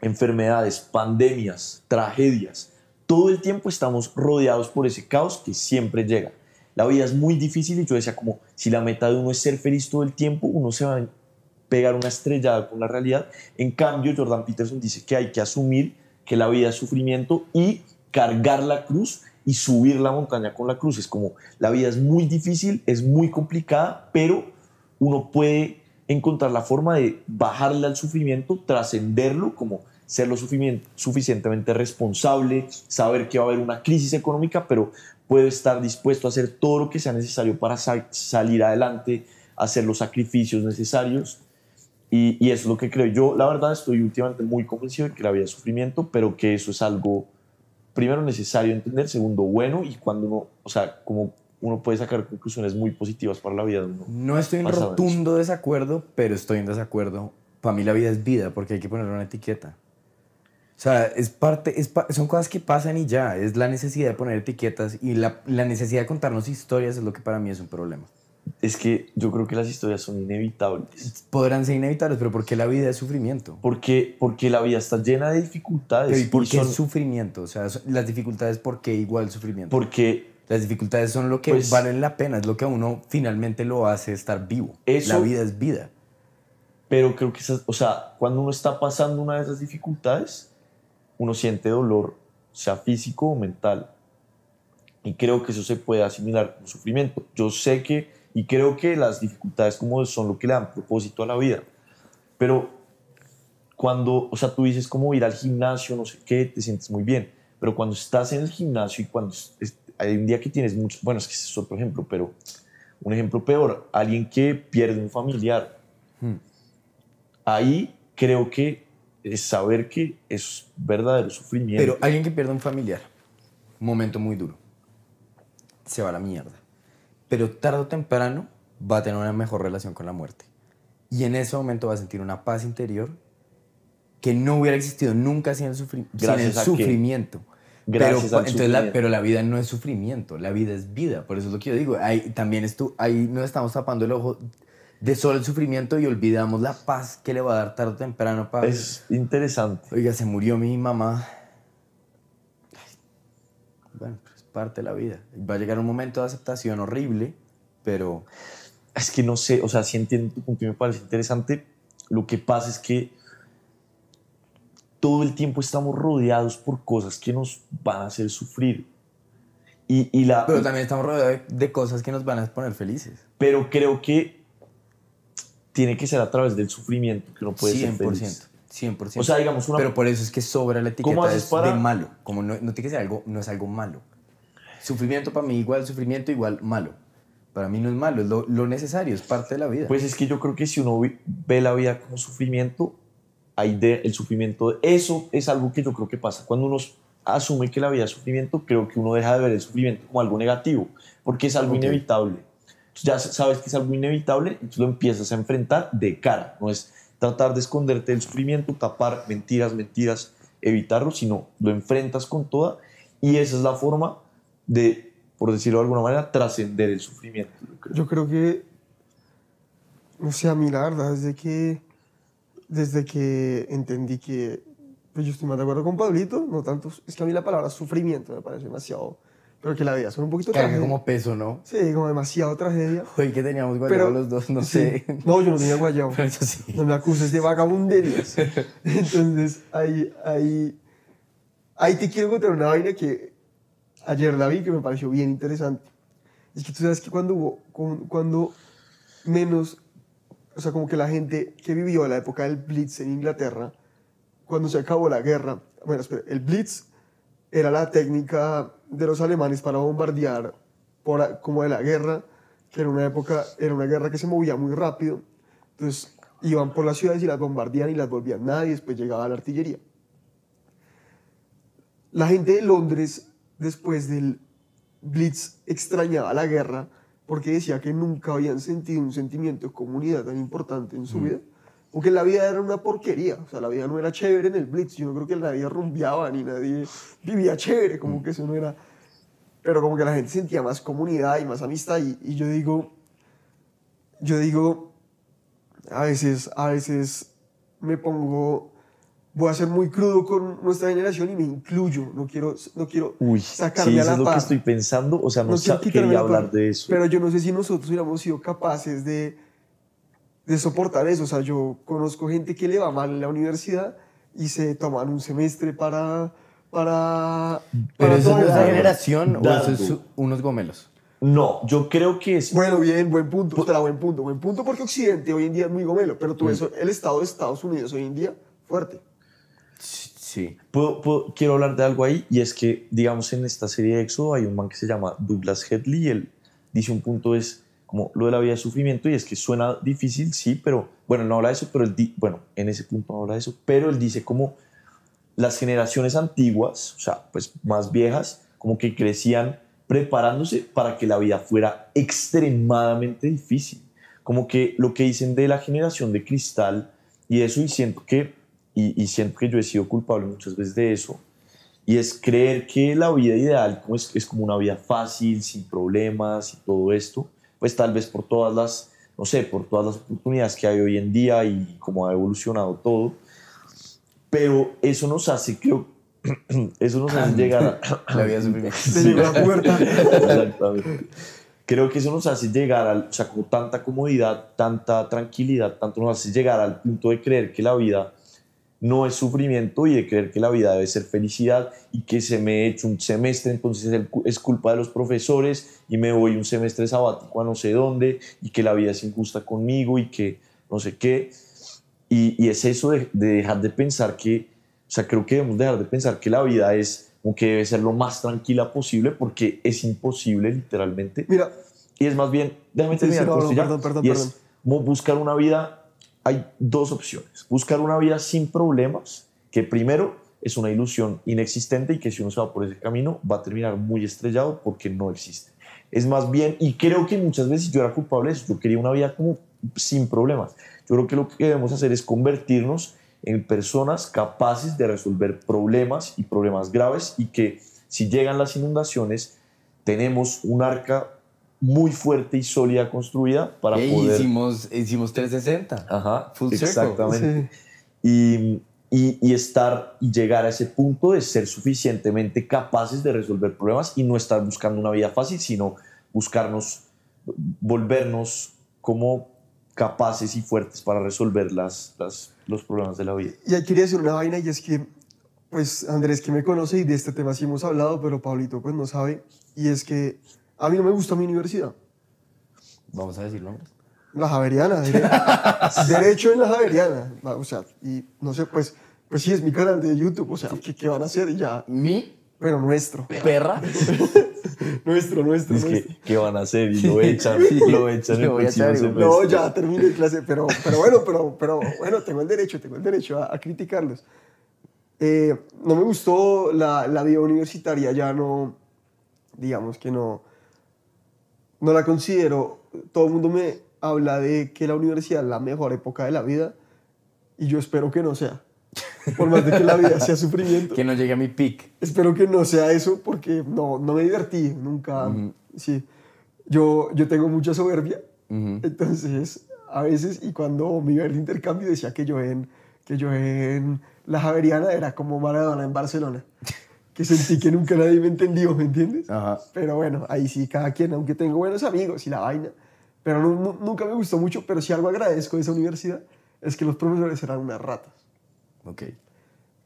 enfermedades, pandemias, tragedias. Todo el tiempo estamos rodeados por ese caos que siempre llega. La vida es muy difícil y yo decía como si la meta de uno es ser feliz todo el tiempo, uno se va a pegar una estrellada con la realidad. En cambio, Jordan Peterson dice que hay que asumir que la vida es sufrimiento y cargar la cruz y subir la montaña con la cruz. Es como la vida es muy difícil, es muy complicada, pero uno puede encontrar la forma de bajarle al sufrimiento, trascenderlo, como ser lo suficientemente responsable, saber que va a haber una crisis económica, pero puedo estar dispuesto a hacer todo lo que sea necesario para sa- salir adelante, hacer los sacrificios necesarios. Y, y eso es lo que creo. Yo, la verdad, estoy últimamente muy convencido de que la vida es sufrimiento, pero que eso es algo, primero, necesario entender, segundo, bueno, y cuando uno, o sea, como uno puede sacar conclusiones muy positivas para la vida de uno. No estoy en rotundo desacuerdo, pero estoy en desacuerdo. Para mí la vida es vida, porque hay que ponerle una etiqueta. O sea, es parte, es pa- son cosas que pasan y ya. Es la necesidad de poner etiquetas y la, la necesidad de contarnos historias es lo que para mí es un problema. Es que yo creo que las historias son inevitables. Podrán ser inevitables, pero ¿por qué la vida es sufrimiento? Porque, porque la vida está llena de dificultades. Pero ¿Y por qué son- es sufrimiento? O sea, las dificultades, ¿por qué igual sufrimiento? Porque Las dificultades son lo que Pues- valen la pena, es lo que a uno finalmente lo hace estar vivo. Eso- la vida es vida. Pero creo que, esas, o sea, cuando uno está pasando una de esas dificultades, uno siente dolor, sea físico o mental. Y creo que eso se puede asimilar como sufrimiento. Yo sé que, y creo que las dificultades como son lo que le dan propósito a la vida. Pero cuando, o sea, tú dices como ir al gimnasio, no sé qué, te sientes muy bien. Pero cuando estás en el gimnasio y cuando es- hay un día que tienes mucho, bueno, es que ese es otro ejemplo, pero un ejemplo peor, alguien que pierde un familiar, ahí creo que es saber que es verdadero sufrimiento. Pero alguien que pierde un familiar, un momento muy duro, se va a la mierda. Pero tarde o temprano va a tener una mejor relación con la muerte. Y en ese momento va a sentir una paz interior que no hubiera existido nunca sin el, sufri- sin el sufrimiento. Gracias pero, al entonces la, pero la vida no es sufrimiento, la vida es vida. Por eso es lo que yo digo. Ahí, también esto, ahí nos estamos tapando el ojo de solo el sufrimiento y olvidamos la paz que le va a dar tarde o temprano para... es interesante. Oiga, se murió mi mamá. Bueno, parte de la vida. Va a llegar un momento de aceptación horrible, pero Es que no sé, o sea, sí entiendo tu punto y me parece interesante. Lo que pasa es que todo el tiempo estamos rodeados por cosas que nos van a hacer sufrir. Y, y la, pero también estamos rodeados de, de cosas que nos van a poner felices. pero creo que tiene que ser a través del sufrimiento que uno puede ser feliz. 100%. 100%. O sea, digamos una- Pero por eso es que sobra la ¿Cómo etiqueta para- de malo. Como no, no tiene que ser algo, no es algo malo. Sufrimiento para mí igual sufrimiento igual malo. Para mí no es malo, es lo, lo necesario, es parte de la vida. Pues es que yo creo que si uno ve la vida como sufrimiento, hay de, el sufrimiento, eso es algo que yo creo que pasa. Cuando uno asume que la vida es sufrimiento, creo que uno deja de ver el sufrimiento como algo negativo, porque es algo Ok. inevitable. Entonces ya sabes que es algo inevitable, entonces lo empiezas a enfrentar de cara. No es tratar de esconderte del sufrimiento, tapar mentiras, mentiras, evitarlo, sino lo enfrentas con toda y esa es la forma de, por decirlo de alguna manera, trascender el sufrimiento. yo creo. Yo creo que, no sé, a mí la verdad, desde que, desde que entendí que, pues yo estoy más de acuerdo con Pablito, no tanto, es que a mí la palabra sufrimiento me parece demasiado, pero que la vida son un poquito Carga tragedia. como peso, ¿no? Sí, como demasiado tragedia. Hoy que teníamos guayabo Pero, los dos, no sí. sé. No, yo no tenía guayabo. Pero eso sí. No me acuses de vagabunderías. Entonces, ahí, ahí, ahí te quiero contar una vaina que ayer la vi que me pareció bien interesante. Es que tú sabes que cuando hubo, cu- cuando menos, o sea, como que la gente que vivió la época del Blitz en Inglaterra, cuando se acabó la guerra, bueno, espera, el Blitz era la técnica de los alemanes para bombardear por, como de la guerra, que era una época, era una guerra que se movía muy rápido, entonces iban por las ciudades y las bombardeaban y las volvían nada y después llegaba la artillería. La gente de Londres, después del Blitz, extrañaba la guerra porque decía que nunca habían sentido un sentimiento de comunidad tan importante en su vida. Porque la vida era una porquería, o sea, la vida no era chévere en el Blitz, yo no creo que nadie rumbeaba ni nadie vivía chévere, como que eso no era... Pero como que la gente sentía más comunidad y más amistad y, y yo digo, yo digo, a veces, a veces me pongo, voy a ser muy crudo con nuestra generación y me incluyo, no quiero, no quiero Uy, sacarme sí, a eso la es lo que estoy pensando. O sea, no, No quería la par, hablar de eso. Pero yo no sé si nosotros hubiéramos sido capaces de, de soportar eso. O sea, yo conozco gente que le va mal en la universidad y se toman un semestre para... para Pero para eso es nuestra generación o eso es unos gomelos. No, yo creo que es. Bueno, bien, buen punto. Espera, buen punto. Buen punto porque Occidente hoy en día es muy gomelo. Pero tú ves el estado de Estados Unidos hoy en día fuerte. Sí. Quiero hablar de algo ahí y es que, digamos, en esta serie de Éxodo hay un man que se llama Douglas Headley y él dice un punto es como lo de la vida de sufrimiento y es que suena difícil, sí, pero bueno, no habla de eso, pero él bueno, en ese punto no habla de eso, pero él dice como las generaciones antiguas, o sea, pues más viejas, como que crecían preparándose para que la vida fuera extremadamente difícil. Como que lo que dicen de la generación de cristal y eso, y siento que, y, y siento que yo he sido culpable muchas veces de eso, y es creer que la vida ideal es, es como una vida fácil, sin problemas y todo esto, pues tal vez por todas las, no sé, por todas las oportunidades que hay hoy en día y cómo ha evolucionado todo, pero eso nos hace, creo, eso nos hace llegar a... La vida. Te llegó la puerta. Exactamente. Creo que eso nos hace llegar al, o sea, tanta comodidad, tanta tranquilidad, tanto nos hace llegar al punto de creer que la vida no es sufrimiento y de creer que la vida debe ser felicidad y que se me hecho un semestre, entonces es culpa de los profesores y me voy un semestre sabático a no sé dónde y que la vida es injusta conmigo y que no sé qué. Y, y es eso de, de dejar de pensar que, o sea, creo que debemos dejar de pensar que la vida es como que debe ser lo más tranquila posible porque es imposible literalmente. Mira, Y es más bien, déjame Sí, sí, terminar no, no, perdón, perdón, y perdón. es buscar una vida, hay dos opciones. Buscar una vida sin problemas, que primero es una ilusión inexistente y que si uno se va por ese camino va a terminar muy estrellado porque no existe. Es más bien, y creo que muchas veces yo era culpable de eso, yo quería una vida como sin problemas. Yo creo que lo que debemos hacer es convertirnos en personas capaces de resolver problemas y problemas graves y que si llegan las inundaciones tenemos un arca muy fuerte y sólida construida para Ey, poder... hicimos, hicimos 360. Ajá, Full circle. exactamente. sí. Y, y, y estar y llegar a ese punto de ser suficientemente capaces de resolver problemas y no estar buscando una vida fácil, sino buscarnos, volvernos como capaces y fuertes para resolver las, las- los problemas de la vida. Y ahí quería decir una vaina y es que, pues Andrés que me conoce y de este tema sí hemos hablado, pero Pablito pues no sabe, y es que a mí no me gusta mi universidad. Vamos a decir nombres. La Javeriana, dere- derecho en la Javeriana. O sea, y no sé, pues, pues sí, es mi canal de YouTube, o sea, ¿qué, qué van a hacer? Y ya, Mi pero nuestro, perra. nuestro, nuestro, Es nuestro. que, ¿qué van a hacer? Y lo echan, Sí. lo echan Lo el. No, ya terminé clase, pero, pero bueno, pero, pero bueno, tengo el derecho, tengo el derecho a, a criticarlos. Eh, no me gustó la, la vida universitaria, ya no, digamos que no, no la considero. Todo el mundo me habla de que la universidad es la mejor época de la vida y yo espero que no sea. Por más de que la vida sea sufrimiento. Que no llegue a mi pic. Espero que no sea eso porque no, no me divertí, nunca. Sí. Yo, yo tengo mucha soberbia, entonces a veces, y cuando me iba al intercambio decía que yo en, que yo en la Javeriana era como Maradona en Barcelona, que sentí que nunca nadie me entendió, ¿me entiendes? Ajá. Pero bueno, ahí sí, cada quien, aunque tengo buenos amigos y la vaina, pero nu- nu- nunca me gustó mucho, pero si algo agradezco de esa universidad es que los profesores eran unas ratas. Ok.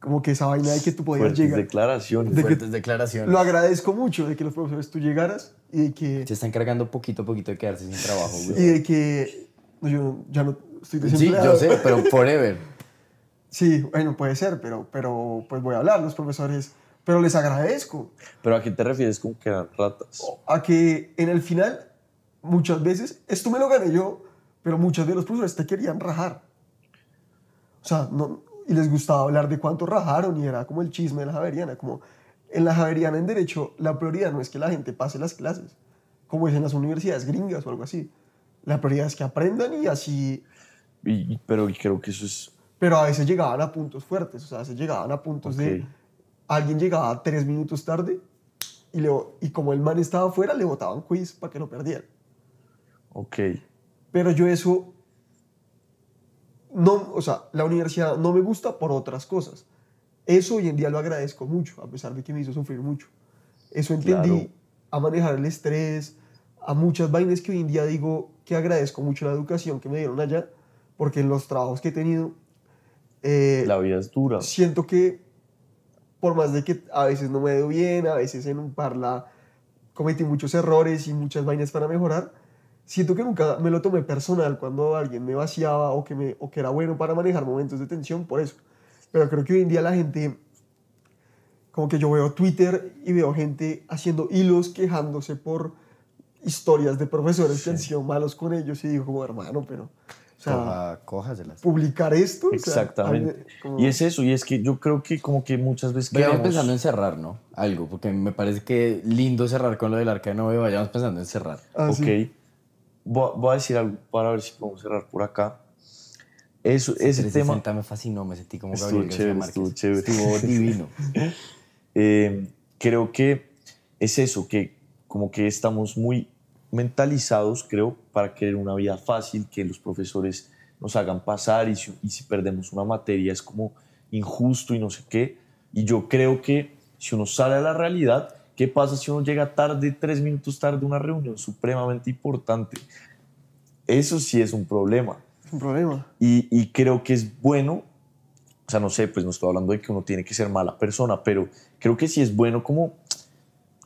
Como que esa vaina de que tú podías Fuertes llegar. declaraciones. De Fuertes declaraciones. Lo agradezco mucho de que los profesores tú llegaras y de que, Se está encargando poquito a poquito de quedarse sin trabajo, güey. y de que no, yo ya no estoy Sí, desempleado. yo sé, pero forever. Sí, bueno, puede ser, pero, pero pues voy a hablar, los profesores, pero les agradezco ¿Pero a qué te refieres con que eran ratas? a que en el final, muchas veces, esto me lo gané yo, pero muchas de los profesores te querían rajar. O sea, no, y les gustaba hablar de cuánto rajaron y era como el chisme de la Javeriana, como en la Javeriana en Derecho la prioridad no es que la gente pase las clases, como es en las universidades gringas o algo así. La prioridad es que aprendan y así Y- pero creo que eso es pero a veces llegaban a puntos fuertes, o sea, a veces llegaban a puntos de... Alguien llegaba tres minutos tarde y, le, y como el man estaba afuera, le botaban quiz para que no perdiera. Ok. Pero yo eso... No, o sea, la universidad no me gusta por otras cosas. Eso hoy en día lo agradezco mucho, a pesar de que me hizo sufrir mucho. Eso entendí Claro. a manejar el estrés, a muchas vainas que hoy en día digo que agradezco mucho la educación que me dieron allá, porque en los trabajos que he tenido... eh, La vida es dura. siento que por más de que a veces no me veo bien, a veces en un parla cometí muchos errores y muchas vainas para mejorar, siento que nunca me lo tomé personal cuando alguien me vaciaba o que, me, o que era bueno para manejar momentos de tensión por eso. pero creo que hoy en día la gente, como que yo veo Twitter y veo gente haciendo hilos quejándose por historias de profesores que han sido malos con ellos y digo como hermano, pero... O sea, Coja, cójaselas. publicar esto. o sea, Exactamente. a mí- como- Y es eso, y es que yo creo que como que muchas veces Vayamos queremos... pensando en cerrar, ¿no? Algo, porque me parece que lindo cerrar con lo del arca de Noé. Vayamos pensando en cerrar. Ah, ok. sí. Voy, a- voy a decir algo para ver si podemos cerrar por acá. Eso, ese 360 tema... me fascinó, me sentí como Estuvo Gabriel chévere, estuvo chévere. Estuvo divino. Eh, creo que es eso, que como que estamos muy mentalizados, creo, para querer una vida fácil, que los profesores nos hagan pasar y si, y si perdemos una materia es como injusto y no sé qué. Y yo creo que si uno sale a la realidad, ¿qué pasa si uno llega tarde, tres minutos tarde a una reunión supremamente importante? Eso sí es un problema. Es un problema. Y, y creo que es bueno, o sea, no sé, pues no estoy hablando de que uno tiene que ser mala persona, pero creo que sí es bueno como,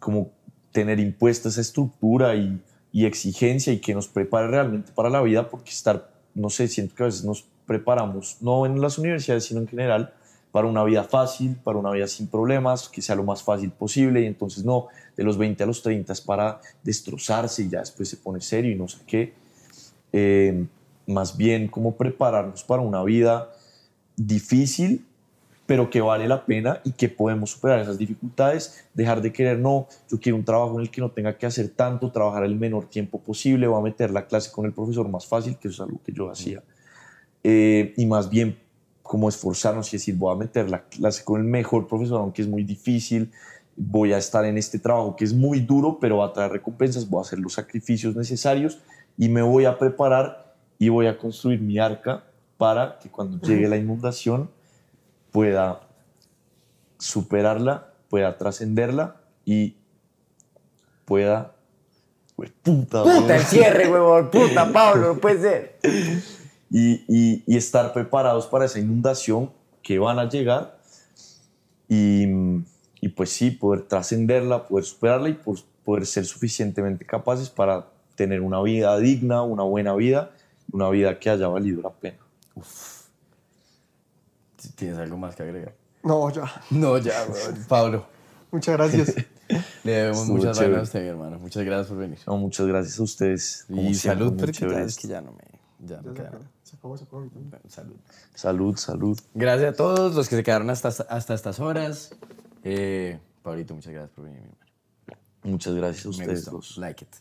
como tener impuesta esa estructura y, y exigencia y que nos prepare realmente para la vida, porque estar, no sé, siento que a veces nos preparamos, no en las universidades, sino en general, para una vida fácil, para una vida sin problemas, que sea lo más fácil posible, y entonces no, de los 20 a los 30 es para destrozarse y ya después se pone serio y no sé qué. Eh, más bien como prepararnos para una vida difícil, pero que vale la pena y que podemos superar esas dificultades, dejar de querer, no, yo quiero un trabajo en el que no tenga que hacer tanto, trabajar el menor tiempo posible, voy a meter la clase con el profesor más fácil, que eso es algo que yo hacía, Eh, y más bien como esforzarnos y decir, voy a meter la clase con el mejor profesor, aunque es muy difícil, voy a estar en este trabajo que es muy duro, pero va a traer recompensas, voy a hacer los sacrificios necesarios y me voy a preparar y voy a construir mi arca para que cuando llegue la inundación pueda superarla, pueda trascenderla y pueda... Pues, puta, Puta, el cierre, huevón. Puta, Pablo, no puede ser. y, y- y estar preparados para esa inundación que van a llegar y, y pues sí, poder trascenderla, poder superarla y pues, poder ser suficientemente capaces para tener una vida digna, una buena vida, una vida que haya valido la pena. ¿Tienes algo más que agregar? No, ya. No, ya. Pablo. Muchas gracias. Le debemos Estuvo muchas vainas a usted, mi hermano. Muchas gracias por venir. No, muchas gracias a ustedes. como Y siempre, salud, porque es que ya no me... Ya no queda acabó, nada. se acabó, se acabó. Bueno, salud. Salud, salud. Gracias a todos los que se quedaron hasta, hasta estas horas. Eh, Pablito, muchas gracias por venir, mi hermano. Muchas gracias a Me ustedes dos. Like it.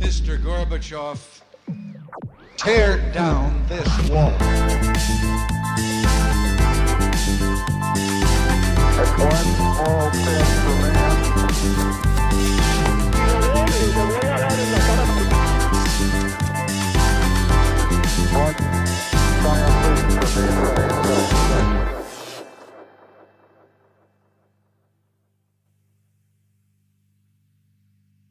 Mr. Gorbachev, Tear down this wall. One small step for man. One giant leap for mankind.